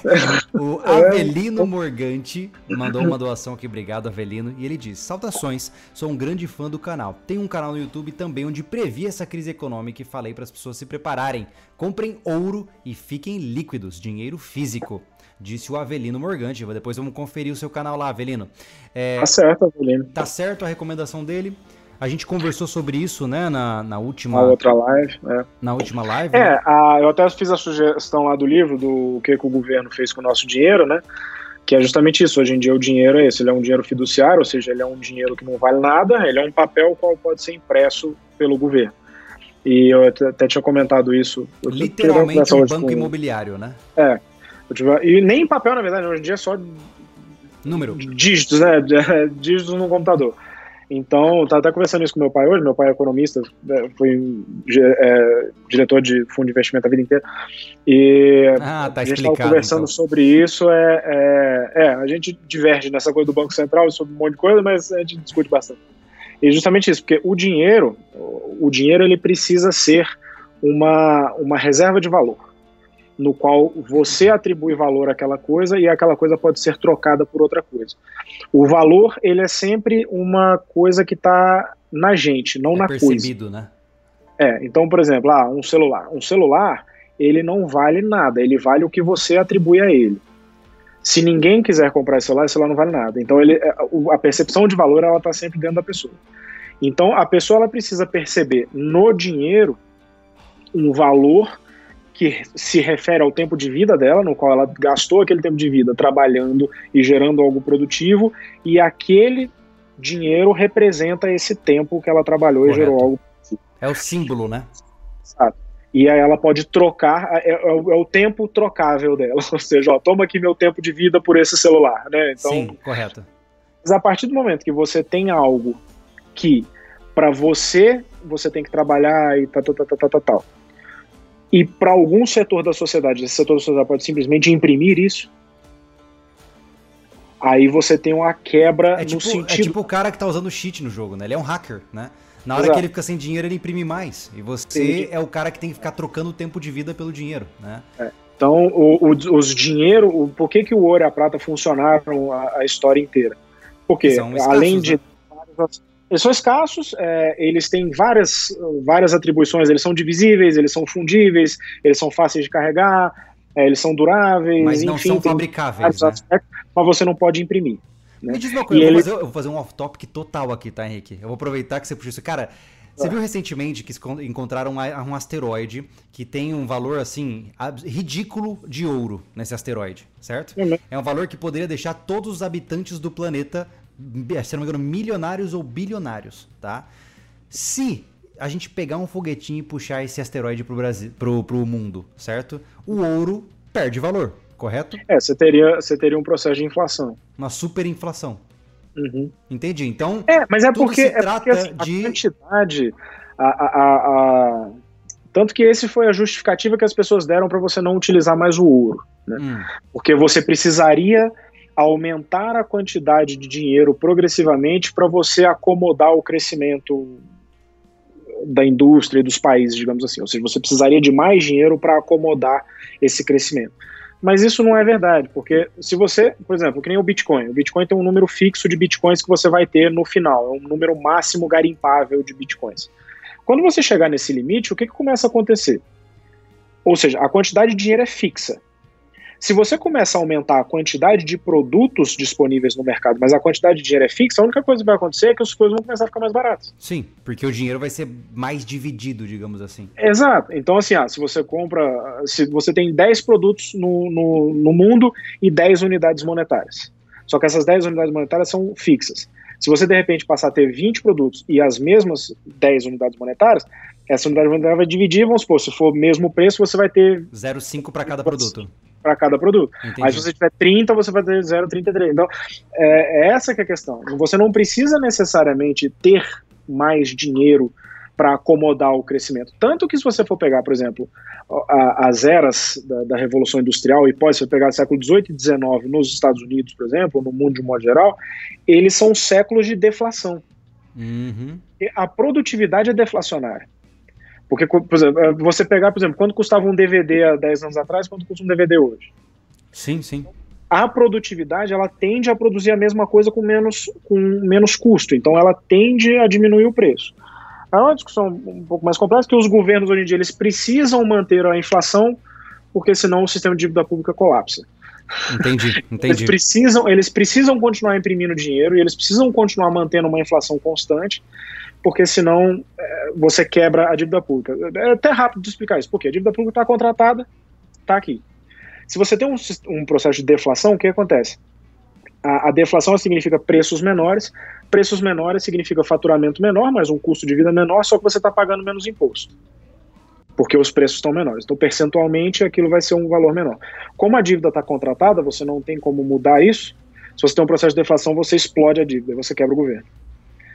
o Avelino Morgante mandou uma doação aqui. Obrigado, Avelino. E ele diz: Saudações, sou um grande fã do canal. Tenho um canal no YouTube também onde previ essa crise econômica e falei para as pessoas se prepararem. Comprem ouro e fiquem líquidos, dinheiro físico disse o Avelino Morgante. Depois vamos conferir o seu canal lá, Avelino. É, tá certo, Avelino. Tá certo a recomendação dele. A gente conversou sobre isso, né, na, na última... Na outra live, né? Na última live, É, né? a, eu até fiz a sugestão lá do livro, do que, que o governo fez com o nosso dinheiro, né? Que é justamente isso, hoje em dia o dinheiro é esse, ele é um dinheiro fiduciário, ou seja, ele é um dinheiro que não vale nnada, ele é um papel qual pode ser impresso pelo governo. E eu até tinha comentado isso. Literalmente um banco com... imobiliário, né? É. Tive... E nem em papel, na verdade, hoje em dia é só... Número. Dígitos, né? Dígitos no computador. Então, tá até conversando isso com meu pai hoje, meu pai é economista, né, foi é, diretor de fundo de investimento a vida inteira, e ah, tá a gente estava conversando então. sobre isso, é, é, é, a gente diverge nessa coisa do Banco Central sobre um monte de coisa, mas a gente discute bastante. E justamente isso, porque o dinheiro, o dinheiro ele precisa ser uma, uma reserva de valor no qual você atribui valor àquela coisa e aquela coisa pode ser trocada por outra coisa. O valor, ele é sempre uma coisa que está na gente, não é na percebido, coisa. né? É, então, por exemplo, ah, um celular. Um celular, ele não vale nada, ele vale o que você atribui a ele. Se ninguém quiser comprar esse celular, esse celular não vale nada. Então, ele, é, a percepção de valor, ela está sempre dentro da pessoa. Então, a pessoa, ela precisa perceber no dinheiro um valor que se refere ao tempo de vida dela, no qual ela gastou aquele tempo de vida trabalhando e gerando algo produtivo, e aquele dinheiro representa esse tempo que ela trabalhou Correto. e gerou algo. É o símbolo, né? Exato. E aí ela pode trocar, é, é, é, o tempo trocável dela, ou seja, ó, toma aqui meu tempo de vida por esse celular, né? Então, Sim, correto. Mas a partir do momento que você tem algo que para você você tem que trabalhar e tal, tal, tal, tal, tal, tal e para algum setor da sociedade, esse setor da sociedade pode simplesmente imprimir isso, aí você tem uma quebra é tipo, no sentido... É tipo o cara que tá usando cheat no jogo, né? Ele é um hacker, né? Na hora Exato. que ele fica sem dinheiro, ele imprime mais. E você Sim. é o cara que tem que ficar trocando o tempo de vida pelo dinheiro, né? É. Então, o, o, os dinheiro, o, por que, que o ouro e a prata funcionaram a, a história inteira? Porque, escassos, além de. Né? Eles são escassos, é, eles têm várias, várias atribuições, eles são divisíveis, eles são fundíveis, eles são fáceis de carregar, é, eles são duráveis, mas não enfim, são fabricáveis, né? aspectos, mas você não pode imprimir. Né? Me diz uma coisa, eu, ele... vou fazer, eu, vou fazer, um off-topic total aqui, tá, Henrique? Eu vou aproveitar que você puxou isso. Cara, você viu recentemente que encontraram um asteroide que tem um valor assim ridículo de ouro nesse asteroide, certo? Uhum. É um valor que poderia deixar todos os habitantes do planeta, se não me engano, milionários ou bilionários, tá? Se a gente pegar um foguetinho e puxar esse asteroide pro Brasil, pro, pro mundo, certo? O ouro perde valor, correto? É, você teria, você teria um processo de inflação. Uma superinflação. Uhum. Entendi. Então. É, mas é porque, é porque assim, de... a quantidade. A, a, a, Tanto que esse foi a justificativa que as pessoas deram para você não utilizar mais o ouro. Né? Hum. Porque você precisaria aumentar a quantidade de dinheiro progressivamente para você acomodar o crescimento da indústria e dos países, digamos assim. Ou seja, você precisaria de mais dinheiro para acomodar esse crescimento. Mas isso não é verdade, porque se você, por exemplo, que nem o Bitcoin, o Bitcoin tem um número fixo de Bitcoins que você vai ter no final, é um número máximo garimpável de Bitcoins. Quando você chegar nesse limite, o que, que começa a acontecer? Ou seja, a quantidade de dinheiro é fixa. Se você começa a aumentar a quantidade de produtos disponíveis no mercado, mas a quantidade de dinheiro é fixa, a única coisa que vai acontecer é que as coisas vão começar a ficar mais baratas. Sim, porque o dinheiro vai ser mais dividido, digamos assim. Exato. Então, assim, ah, se você compra, se você tem 10 produtos no, no, no mundo e 10 unidades monetárias. Só que essas 10 unidades monetárias são fixas. Se você de repente passar a ter 20 produtos e as mesmas 10 unidades monetárias, essa unidade monetária vai dividir, vamos supor, se for o mesmo preço, você vai ter 0,5 para cada produto para cada produto. Entendi. Aí se você tiver 30, você vai ter 0,33. Então, é, é essa que é a questão. Você não precisa necessariamente ter mais dinheiro para acomodar o crescimento. Tanto que se você for pegar, por exemplo, a, as eras da, da, Revolução Industrial e pode você pegar o século XVIII e XIX nos Estados Unidos, por exemplo, no mundo de modo geral, eles são séculos de deflação. Uhum. A produtividade é deflacionária. Porque, por exemplo, é, você pegar, por exemplo, quanto custava um DVD há 10 anos atrás, quanto custa um DVD hoje? Sim, sim. A produtividade, ela tende a produzir a mesma coisa com menos, com menos custo, então ela tende a diminuir o preço. É uma discussão um pouco mais complexa, que os governos hoje em dia eles precisam manter a inflação, porque senão o sistema de dívida pública colapsa. Entendi, entendi. Eles precisam, eles precisam continuar imprimindo dinheiro e eles precisam continuar mantendo uma inflação constante, porque senão é, você quebra a dívida pública. É até rápido de explicar isso, porque a dívida pública está contratada, está aqui. Se você tem um, um, processo de deflação, o que acontece? A, a, deflação significa preços menores, preços menores significa faturamento menor, mas um custo de vida menor, só que você está pagando menos imposto. Porque os preços estão menores. Então, percentualmente, aquilo vai ser um valor menor. Como a dívida está contratada, você não tem como mudar isso. Se você tem um processo de deflação, você explode a dívida, você quebra o governo.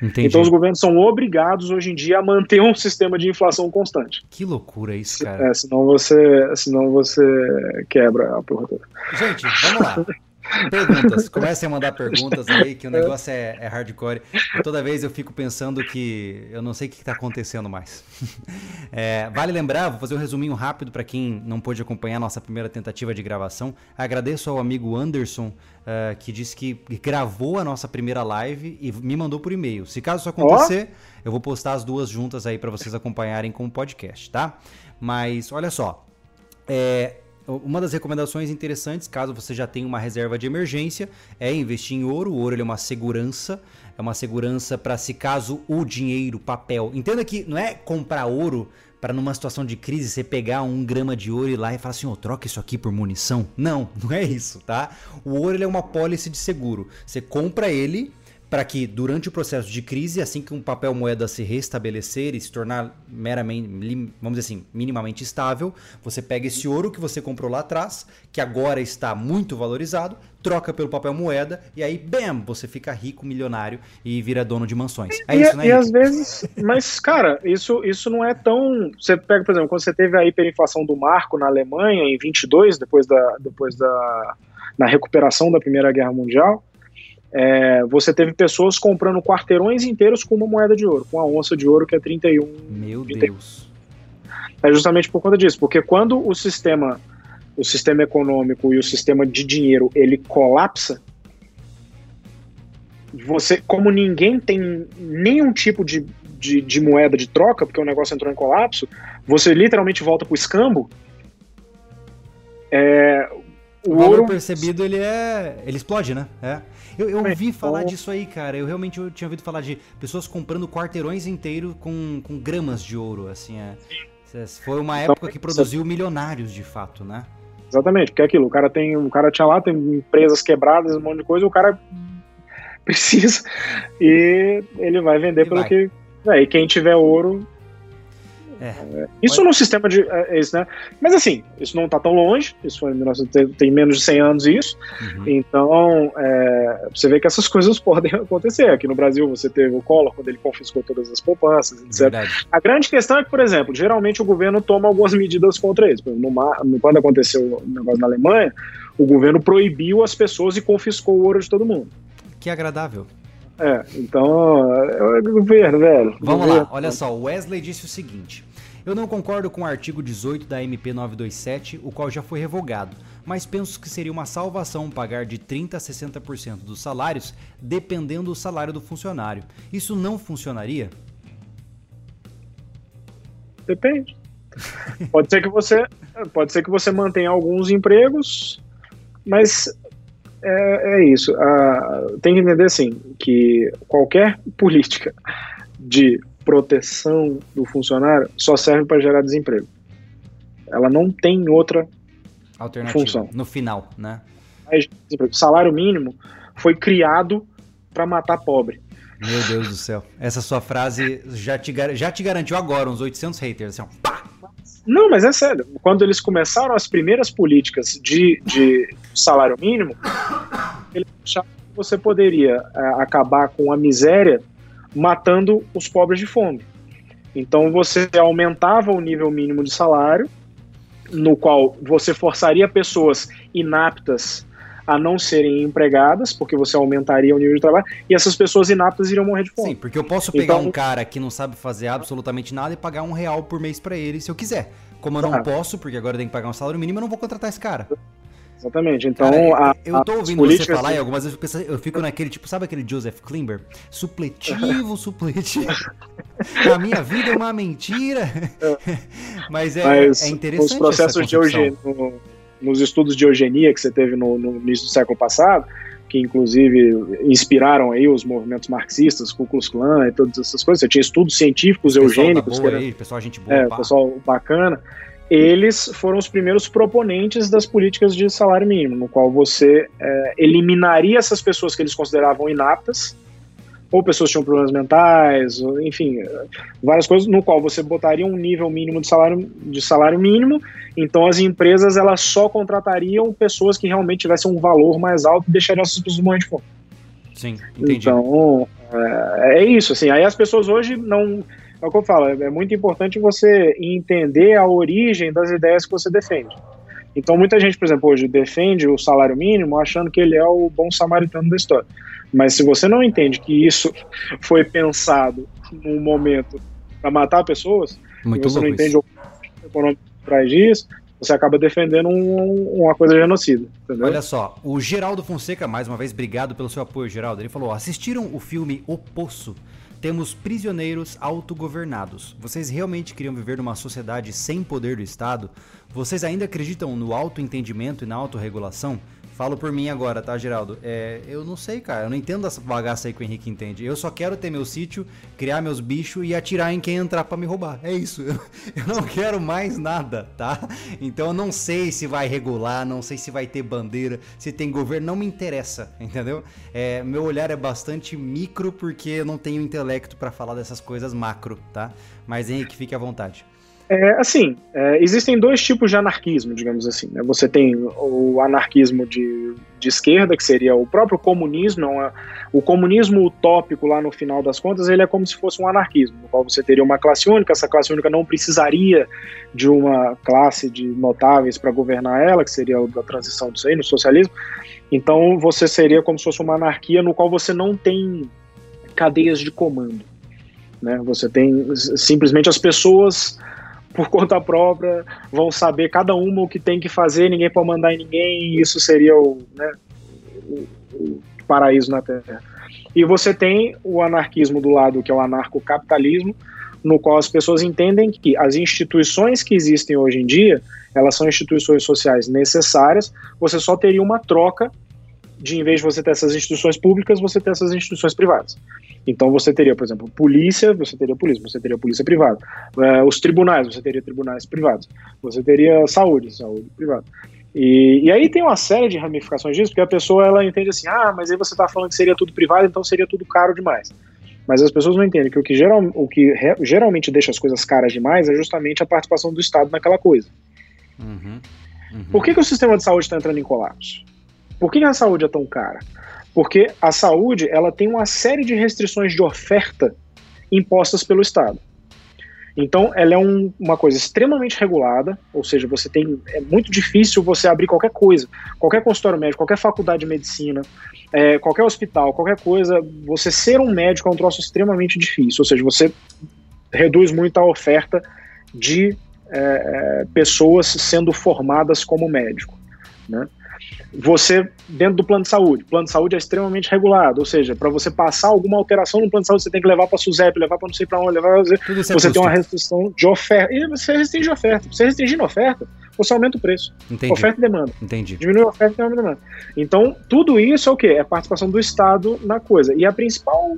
Entendi. Então os governos são obrigados hoje em dia a manter um sistema de inflação constante. Que loucura isso, cara. É, senão você, senão você quebra a porra toda. Gente, vamos lá. Perguntas. Comecem a mandar perguntas aí, que o negócio é, é hardcore. Toda vez eu fico pensando que eu não sei o que está acontecendo mais. É, vale lembrar, vou fazer um resuminho rápido para quem não pôde acompanhar a nossa primeira tentativa de gravação. Agradeço ao amigo Anderson, uh, que disse que gravou a nossa primeira live e me mandou por e-mail. Se caso isso acontecer, oh. eu vou postar as duas juntas aí para vocês acompanharem como podcast, tá? Mas olha só. É, uma das recomendações interessantes, caso você já tenha uma reserva de emergência, é investir em ouro. O ouro é uma segurança, é uma segurança para se caso o dinheiro, papel. Entenda que não é comprar ouro para numa situação de crise você pegar um grama de ouro e ir lá e falar assim, oh, troca isso aqui por munição. Não, não é isso, tá? O ouro é uma pólice de seguro. Você compra ele para que durante o processo de crise, assim que um papel moeda se restabelecer e se tornar meramente, vamos dizer assim, minimamente estável, você pega esse ouro que você comprou lá atrás, que agora está muito valorizado, troca pelo papel moeda e aí, bam, você fica rico, milionário e vira dono de mansões. É e, isso, né? E às vezes, mas cara, isso, isso não é tão. Você pega, por exemplo, quando você teve a hiperinflação do marco na Alemanha em 22, depois da, depois da na recuperação da Primeira Guerra Mundial é, você teve pessoas comprando quarteirões inteiros com uma moeda de ouro, com a onça de ouro que é 31. Meu 31. Deus. É justamente por conta disso, porque quando o sistema o sistema econômico e o sistema de dinheiro ele colapsa, você, como ninguém tem nenhum tipo de, de, de, moeda de troca, porque o negócio entrou em colapso, você literalmente volta para o escambo. É, o, o valor ouro... percebido ele é, ele explode, né? É. Eu, eu ouvi falar disso aí, cara. Eu realmente eu tinha ouvido falar de pessoas comprando quarteirões inteiros com, com gramas de ouro, assim. É. Foi uma então, época que produziu milionários, de fato, né? Exatamente, porque é aquilo, o cara tem, o cara tinha lá, tem empresas quebradas, um monte de coisa, o cara precisa e ele vai vender pelo vai. que. É, e quem tiver ouro é. é. Isso no sistema de. É, esse, né? Mas assim, isso não está tão longe, isso foi tem, tem menos de 100 anos isso. Uhum. Então, é, você vê que essas coisas podem acontecer. Aqui no Brasil você teve o Collor, quando ele confiscou todas as poupanças, etc. Verdade. A grande questão é que, por exemplo, geralmente o governo toma algumas medidas contra eles. No, quando aconteceu o negócio na Alemanha, o governo proibiu as pessoas e confiscou o ouro de todo mundo. Que agradável. É, então, é o governo, velho. Vamos governo. lá, olha só, o Wesley disse o seguinte: Eu não concordo com o artigo 18 da MP 927, o qual já foi revogado, mas penso que seria uma salvação pagar de 30 a 60% dos salários, dependendo do salário do funcionário. Isso não funcionaria? Depende. pode ser que você, pode ser que você mantenha alguns empregos, mas é, é isso. Ah, tem que entender assim que qualquer política de proteção do funcionário só serve para gerar desemprego. Ela não tem outra Alternativa, função. No final, né? Salário mínimo foi criado para matar pobre. Meu Deus do céu. Essa sua frase já te, já te garantiu agora uns 800 haters. Assim, ó, pá! Não, mas é sério. Quando eles começaram as primeiras políticas de, de salário mínimo, eles achavam que você poderia é, acabar com a miséria matando os pobres de fome. Então você aumentava o nível mínimo de salário, no qual você forçaria pessoas inaptas a não serem empregadas, porque você aumentaria o nível de trabalho, e essas pessoas inaptas iriam morrer de fome. Sim, porque eu posso pegar então, um cara que não sabe fazer absolutamente nada e pagar um real por mês para ele se eu quiser. Como eu não posso, porque agora tem que pagar um salário mínimo, eu não vou contratar esse cara. Exatamente. Então, Cara, a, eu tô ouvindo você falar e algumas vezes eu, eu fico naquele tipo, sabe aquele Joseph Klimber? Supletivo, supletivo. a minha vida é uma mentira. É. Mas é, Mas é interessante. Os processos de eugenia, nos estudos de eugenia que você teve no, no, início do século passado, que inclusive inspiraram aí os movimentos marxistas, Ku Klux Klan e todas essas coisas. Você tinha estudos científicos eugênicos, que era, aí, pessoal gente boa, é, pessoal bacana. Eles foram os primeiros proponentes das políticas de salário mínimo, no qual você é, eliminaria essas pessoas que eles consideravam inaptas ou pessoas tinham problemas mentais, enfim, várias coisas, no qual você botaria um nível mínimo de salário, de salário mínimo, então as empresas elas só contratariam pessoas que realmente tivessem um valor mais alto e deixariam essas pessoas morrer de fome. Sim, entendi. Então, é, é, isso, assim, aí as pessoas hoje não, é o que eu falo, é muito importante você entender a origem das ideias que você defende. Então, muita gente, por exemplo, hoje defende o salário mínimo achando que ele é o bom samaritano da história. Mas se você não entende que isso foi pensado num momento para matar pessoas, Muito você não entende o econômico por trás disso, você acaba defendendo um, uma coisa genocida. Entendeu? Olha só, o Geraldo Fonseca, mais uma vez, obrigado pelo seu apoio, Geraldo. Ele falou: assistiram o filme O Poço? Temos prisioneiros autogovernados. Vocês realmente queriam viver numa sociedade sem poder do Estado? Vocês ainda acreditam no autoentendimento e na autorregulação? Falo por mim agora, tá, Geraldo? É, eu não sei, cara. Eu não entendo essa bagaça aí que o Henrique entende. Eu só quero ter meu sítio, criar meus bichos e atirar em quem entrar para me roubar. É isso. Eu não quero mais nada, tá? Então eu não sei se vai regular, não sei se vai ter bandeira, se tem governo, não me interessa, entendeu? É, meu olhar é bastante micro porque eu não tenho intelecto para falar dessas coisas macro, tá? Mas Henrique, fique à vontade. É, assim, é, existem dois tipos de anarquismo, digamos assim. Né? Você tem o anarquismo de, de esquerda, que seria o próprio comunismo. Uma, o comunismo utópico, lá no final das contas, ele é como se fosse um anarquismo, no qual você teria uma classe única, essa classe única não precisaria de uma classe de notáveis para governar ela, que seria a transição disso aí, no socialismo. Então você seria como se fosse uma anarquia no qual você não tem cadeias de comando. Né? Você tem simplesmente as pessoas por conta própria, vão saber cada uma o que tem que fazer, ninguém pode mandar em ninguém, isso seria o, né, o, o paraíso na Terra. E você tem o anarquismo do lado, que é o anarcocapitalismo, no qual as pessoas entendem que as instituições que existem hoje em dia, elas são instituições sociais necessárias, você só teria uma troca de, em vez de você ter essas instituições públicas, você ter essas instituições privadas. Então você teria, por exemplo, polícia, você teria polícia, você teria polícia privada. Uh, os tribunais, você teria tribunais privados. Você teria saúde, saúde privada. E, e, aí tem uma série de ramificações disso, porque a pessoa ela entende assim, ah, mas aí você está falando que seria tudo privado, então seria tudo caro demais. Mas as pessoas não entendem que o que, geral, o que re, geralmente deixa as coisas caras demais é justamente a participação do Estado naquela coisa. Uhum, uhum. Por que, que o sistema de saúde está entrando em colapso? Por que, a saúde é tão cara? Porque a saúde ela tem uma série de restrições de oferta impostas pelo Estado. Então, ela é um, uma coisa extremamente regulada, ou seja, você tem é muito difícil você abrir qualquer coisa, qualquer consultório médico, qualquer faculdade de medicina, é, qualquer hospital, qualquer coisa, você ser um médico é um troço extremamente difícil, ou seja, você reduz muito a oferta de é, é pessoas sendo formadas como médico, né? Você, dentro do plano de saúde, o plano de saúde é extremamente regulado, ou seja, para você passar alguma alteração no plano de saúde, você tem que levar para a SUSEP, levar para não sei para onde, levar. É você tem uma restrição de oferta, e você restringe oferta, você restringindo oferta, você aumenta o preço. Entendi. Oferta e demanda. Entendi. Diminui a oferta e aumenta a demanda. Então, tudo isso é o quê? É a participação do Estado na coisa. E a principal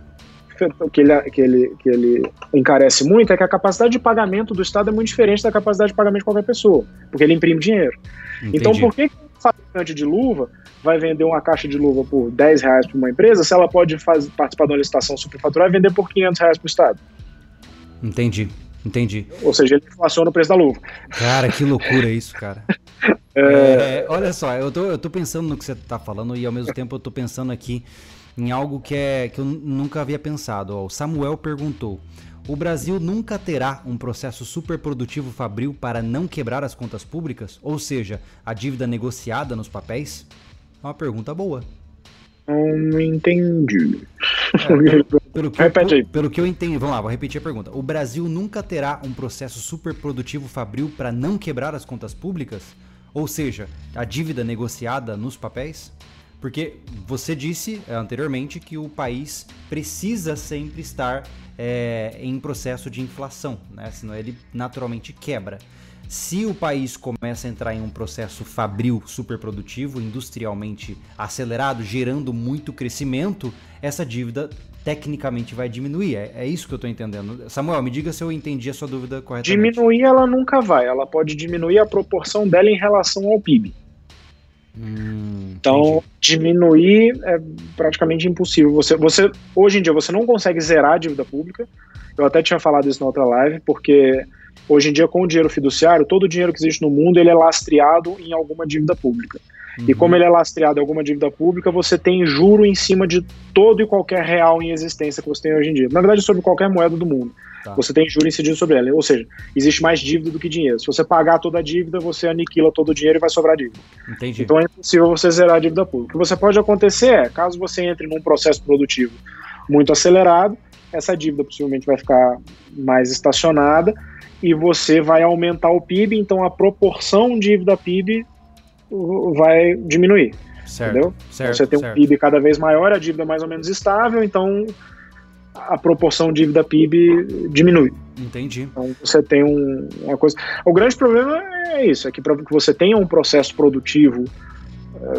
que ele, que, ele, que ele encarece muito é que a capacidade de pagamento do Estado é muito diferente da capacidade de pagamento de qualquer pessoa, porque ele imprime dinheiro. Entendi. Então, por que fabricante de luva vai vender uma caixa de luva por 10 reais para uma empresa, se ela pode fazer, participar de uma licitação superfaturada e vender por 500 reais para o Estado. Entendi, entendi. Ou seja, ele inflaciona o preço da luva. Cara, que loucura isso, cara. é... É, olha só, eu tô, eu tô pensando no que você está falando e ao mesmo tempo eu tô pensando aqui em algo que, é, que eu nunca havia pensado. o Samuel perguntou: o Brasil nunca terá um processo superprodutivo fabril para não quebrar as contas públicas? Ou seja, a dívida negociada nos papéis? É uma pergunta boa. Não entendi. É, pelo, pelo, que Repete eu, aí. Pelo que eu entendi, vamos lá, vou repetir a pergunta. O Brasil nunca terá um processo superprodutivo fabril para não quebrar as contas públicas? Ou seja, a dívida negociada nos papéis? Porque você disse é, anteriormente que o país precisa sempre estar é, em processo de inflação, né? senão ele naturalmente quebra. Se o país começa a entrar em um processo fabril superprodutivo, industrialmente acelerado, gerando muito crescimento, essa dívida tecnicamente vai diminuir. É, é isso que eu estou entendendo. Samuel, me diga se eu entendi a sua dúvida corretamente. Diminuir ela nunca vai, ela pode diminuir a proporção dela em relação ao PIB. Hum, então, diminuir é praticamente impossível. Você, você, hoje em dia, você não consegue zerar a dívida pública. Eu até tinha falado isso na outra live, porque hoje em dia, com o dinheiro fiduciário, todo o dinheiro que existe no mundo ele é lastreado em alguma dívida pública. Uhum. E como ele é lastreado em alguma dívida pública, você tem juro em cima de todo e qualquer real em existência que você tem hoje em dia. Na verdade, sobre qualquer moeda do mundo. Tá. Você tem juro incidido sobre ela. Ou seja, existe mais dívida do que dinheiro. Se você pagar toda a dívida, você aniquila todo o dinheiro e vai sobrar dívida. Entendi. Então é impossível você zerar a dívida pública. O que você pode acontecer é, caso você entre num processo produtivo muito acelerado, essa dívida possivelmente vai ficar mais estacionada e você vai aumentar o PIB, então a proporção dívida PIB vai diminuir. Certo, entendeu? Certo, você tem um certo. PIB cada vez maior, a dívida mais ou menos estável, então a proporção dívida PIB diminui. Entendi. Então você tem um, uma coisa. O grande problema é isso, é que para que você tenha um processo produtivo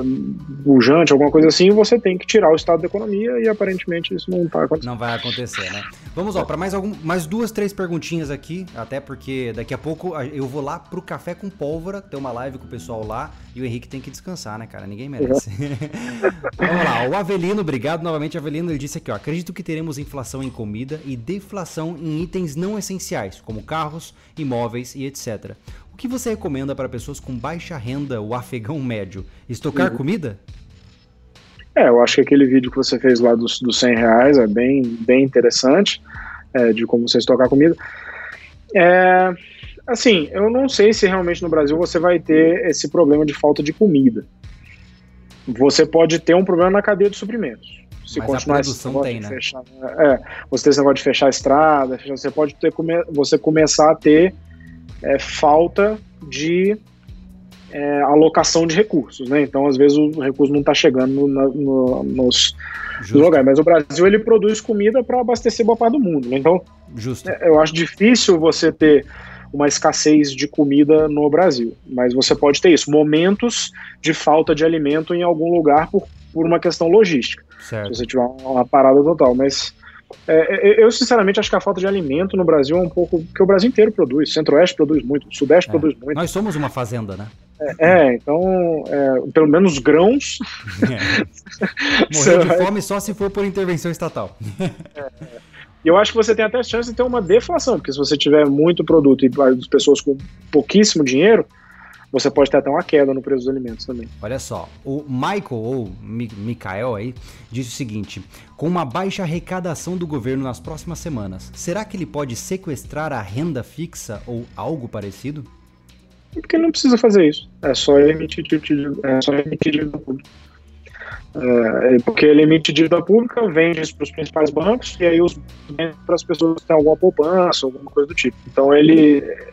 bujante, alguma coisa assim, você tem que tirar o estado da economia e aparentemente isso não está acontecendo. Não vai acontecer, né? Vamos ó, para mais algum, mais duas, três perguntinhas aqui, até porque daqui a pouco eu vou lá pro Café com Pólvora, ter uma live com o pessoal lá e o Henrique tem que descansar, né, cara? Ninguém merece. Uhum. Vamos lá, o Avelino, obrigado novamente, Avelino, ele disse aqui, ó, acredito que teremos inflação em comida e deflação em itens não essenciais, como carros, imóveis e etc que você recomenda para pessoas com baixa renda, o afegão médio? Estocar uhum. comida? É, eu acho que aquele vídeo que você fez lá dos, dos 100 reais é bem, bem interessante, é, de como você estocar comida. É, assim, eu não sei se realmente no Brasil você vai ter esse problema de falta de comida. Você pode ter um problema na cadeia de suprimentos. Se Mas continuar a produção tem, né? Fechar, é, você tem esse negócio de fechar a estrada, você pode ter, você começar a ter é falta de é, alocação de recursos, né? Então, às vezes, o recurso não está chegando no, no, nos, lugares. Mas o Brasil ele produz comida para abastecer boa parte do mundo. Né? Então. É, eu acho difícil você ter uma escassez de comida no Brasil. Mas você pode ter isso, momentos de falta de alimento em algum lugar por, por uma questão logística. Certo. Se você tiver uma parada total. Mas é, é, eu, sinceramente, acho que a falta de alimento no Brasil é um pouco. que o Brasil inteiro produz. Centro-Oeste produz muito, Sudeste é. produz muito. Nós somos uma fazenda, né? É, é então, é, pelo menos grãos. Morrer de fome só se for por intervenção estatal. E eu acho que você tem até chance de ter uma deflação, porque se você tiver muito produto e as pessoas com pouquíssimo dinheiro, você pode ter até uma queda no preço dos alimentos também. Olha só, o Michael, ou Mikael aí, disse o seguinte: com uma baixa arrecadação do governo nas próximas semanas, será que ele pode sequestrar a renda fixa ou algo parecido? Porque não precisa fazer isso. É só emitir dívida, é só emitir dívida pública. É, porque ele emite dívida pública, vende isso para os principais bancos e aí os para as pessoas que têm alguma poupança, alguma coisa do tipo. Então ele é,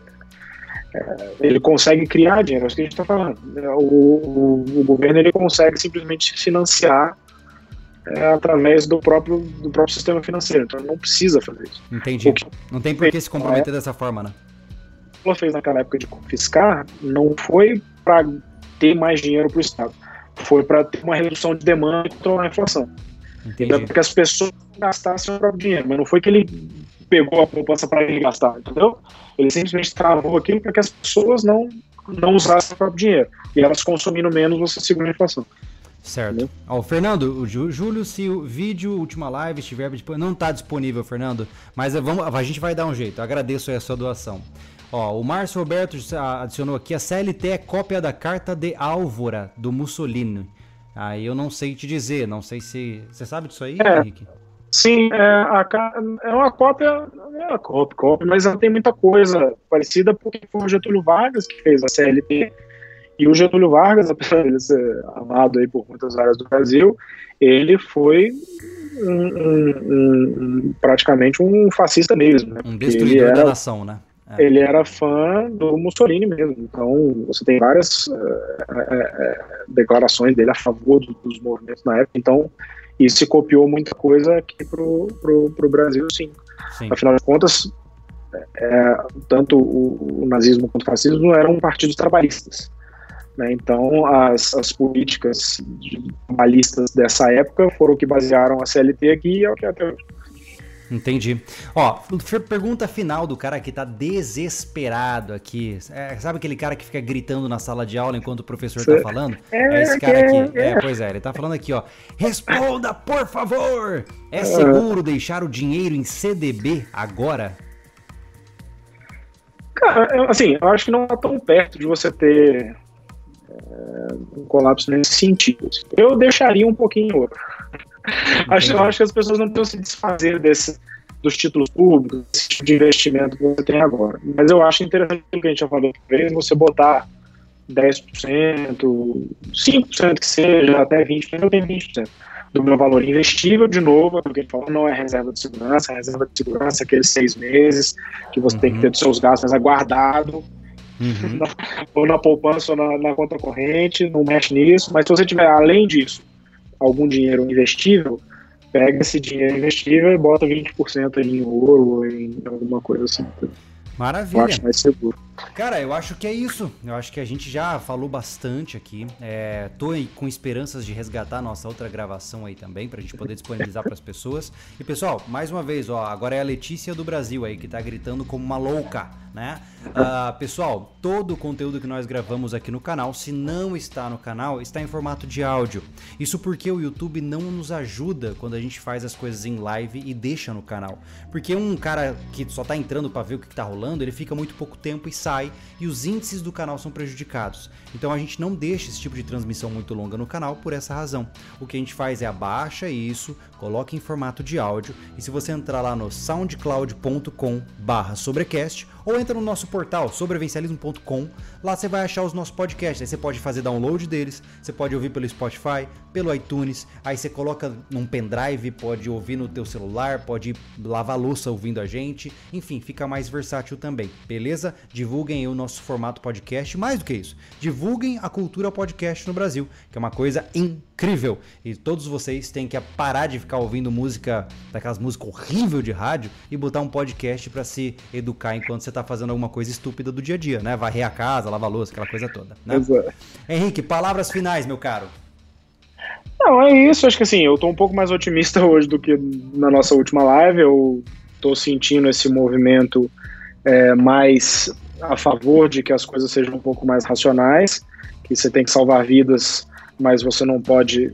ele consegue criar dinheiro, é isso que a gente está falando. O, o, o, governo ele consegue simplesmente financiar é, através do próprio, do próprio sistema financeiro, então não precisa fazer isso. Entendi. Que, não tem por que se comprometer é, dessa forma, né? O que ela fez naquela época de confiscar não foi para ter mais dinheiro para o Estado, foi para ter uma redução de demanda e controlar a inflação. Entendi. Para que as pessoas gastassem o próprio dinheiro, mas não foi que ele pegou a poupança para ele gastar, entendeu? Ele simplesmente travou aquilo para que as pessoas não, não usassem o próprio dinheiro. E elas consumindo menos, você segura a inflação. Certo. Ó, Fernando, o Júlio, se o vídeo, última live estiver não está disponível, Fernando, mas vamos, a gente vai dar um jeito. Eu agradeço a sua doação. Ó, o Márcio Roberto adicionou aqui a CLT é cópia da carta de Álvora do Mussolini. Aí eu não sei te dizer, não sei se você sabe disso aí, é. Henrique. Sim, é, a, é uma cópia, é uma cópia, cópia, mas ela tem muita coisa parecida porque foi o Getúlio Vargas que fez a CLT. E o Getúlio Vargas, apesar de ser amado aí por muitas áreas do Brasil, ele foi um, um, um, praticamente um fascista mesmo. Né? Um destruidor era, da nação, né? É. Ele era fã do Mussolini mesmo. Então, você tem várias é, declarações dele a favor do, dos movimentos na época. Então, e se copiou muita coisa aqui pro, pro, pro Brasil, sim. sim. Afinal de contas, é, tanto o, o, nazismo quanto o fascismo eram partidos trabalhistas. Né? Então, as, as políticas trabalhistas dessa época foram o que basearam a CLT aqui e é o que é até hoje. Entendi. Ó, pergunta final do cara que tá desesperado aqui. É, sabe aquele cara que fica gritando na sala de aula enquanto o professor Cê... tá falando? É, é esse cara aqui. É, é, pois é, ele tá falando aqui, ó. Responda, por favor! É seguro deixar o dinheiro em CDB agora? Cara, assim, eu acho que não tá tão perto de você ter é, um colapso nesse sentido. Eu deixaria um pouquinho acho, eu acho que as pessoas não precisam se desfazer desse, dos títulos públicos, desse tipo de investimento que você tem agora. Mas eu acho interessante o que a gente já falou vez, você botar 10%, 5% que seja, até 20%, eu tenho 20% do meu valor investível, de novo, porque a gente fala, não é reserva de segurança, é reserva de segurança, aqueles seis meses que você uhum. tem que ter dos seus gastos aguardado, uhum. ou na poupança ou na, na conta corrente, não mexe nisso, mas se você tiver, além disso, algum dinheiro investível, pega esse dinheiro investível e bota 20% em ouro ou em alguma coisa assim. Maravilha. Eu acho mais seguro. Cara, eu acho que é isso. Eu acho que a gente já falou bastante aqui. É, tô com esperanças de resgatar nossa outra gravação aí também, pra gente poder disponibilizar para as pessoas. E pessoal, mais uma vez, ó, agora é a Letícia do Brasil aí que tá gritando como uma louca, né? Uh, pessoal, todo o conteúdo que nós gravamos aqui no canal, se não está no canal, está em formato de áudio. Isso porque o YouTube não nos ajuda quando a gente faz as coisas em live e deixa no canal. Porque um cara que só tá entrando para ver o que, que tá rolando, ele fica muito pouco tempo e sai e os índices do canal são prejudicados. Então a gente não deixa esse tipo de transmissão muito longa no canal por essa razão. O que a gente faz é abaixa isso, coloca em formato de áudio e se você entrar lá no soundcloud.com/sobrecast ou entra no nosso portal sobrevencialismo.com. Lá você vai achar os nossos podcasts. Aí você pode fazer download deles, você pode ouvir pelo Spotify, pelo iTunes. Aí você coloca num pendrive, pode ouvir no teu celular, pode lavar louça ouvindo a gente. Enfim, fica mais versátil também, beleza? Divulguem o nosso formato podcast. Mais do que isso, divulguem a cultura podcast no Brasil, que é uma coisa incrível. E todos vocês têm que parar de ficar ouvindo música, daquelas músicas horrível de rádio e botar um podcast para se educar enquanto você tá fazendo alguma coisa estúpida do dia a dia, né? Varrer a casa, lavar a louça, aquela coisa toda. Né? Exato. Henrique, palavras finais, meu caro. Não, é isso. Acho que assim, eu tô um pouco mais otimista hoje do que na nossa última live. Eu tô sentindo esse movimento é, mais a favor de que as coisas sejam um pouco mais racionais, que você tem que salvar vidas, mas você não pode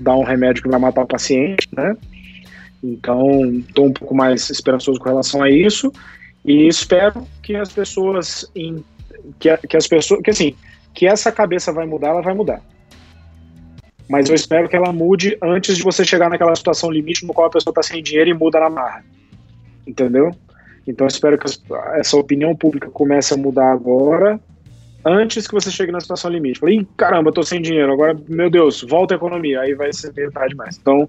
dar um remédio que vai matar o paciente, né? Então, estou um pouco mais esperançoso com relação a isso e espero que as pessoas, em, que, que as pessoas, que assim, que essa cabeça vai mudar, ela vai mudar. Mas eu espero que ela mude antes de você chegar naquela situação limite no qual a pessoa está sem dinheiro e muda na marra. Entendeu? Então eu espero que essa opinião pública comece a mudar agora, antes que você chegue na situação limite. Falei, caramba, tô sem dinheiro, agora, meu Deus, volta a economia, aí vai ser tarde demais. Então,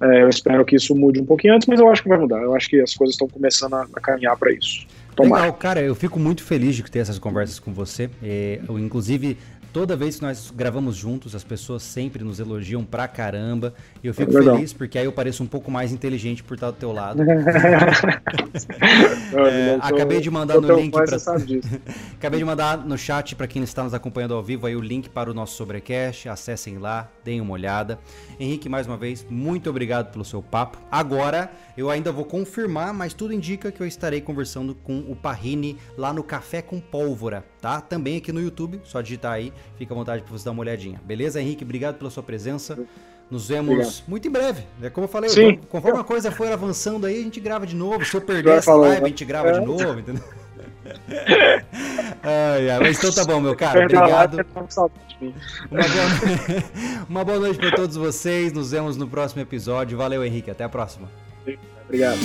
é, eu espero que isso mude um pouquinho antes, mas eu acho que vai mudar. Eu acho que as coisas estão começando a, a caminhar para isso. Tomara. Legal, cara, eu fico muito feliz de ter essas conversas com você. É, eu, inclusive, Toda vez que nós gravamos juntos, as pessoas sempre nos elogiam pra caramba. E eu fico é feliz porque aí eu pareço um pouco mais inteligente por estar do teu lado. é, acabei de mandar no link para Acabei de mandar no chat para quem está nos acompanhando ao vivo aí o link para o nosso sobrecast. Acessem lá, deem uma olhada. Henrique, mais uma vez, muito obrigado pelo seu papo. Agora eu ainda vou confirmar, mas tudo indica que eu estarei conversando com o Parrini lá no Café com Pólvora, tá? Também aqui no YouTube, só digitar aí, fica à vontade para você dar uma olhadinha. Beleza, Henrique? Obrigado pela sua presença. Nos vemos Obrigado. muito em breve. É como eu falei, Sim. conforme a coisa for avançando aí, a gente grava de novo. Se eu perder essa live, a gente grava é. de novo, entendeu? ai, ai, mas então tá bom, meu cara. Obrigado. Uma boa, uma boa noite para todos vocês. Nos vemos no próximo episódio. Valeu, Henrique. Até a próxima. Obrigado.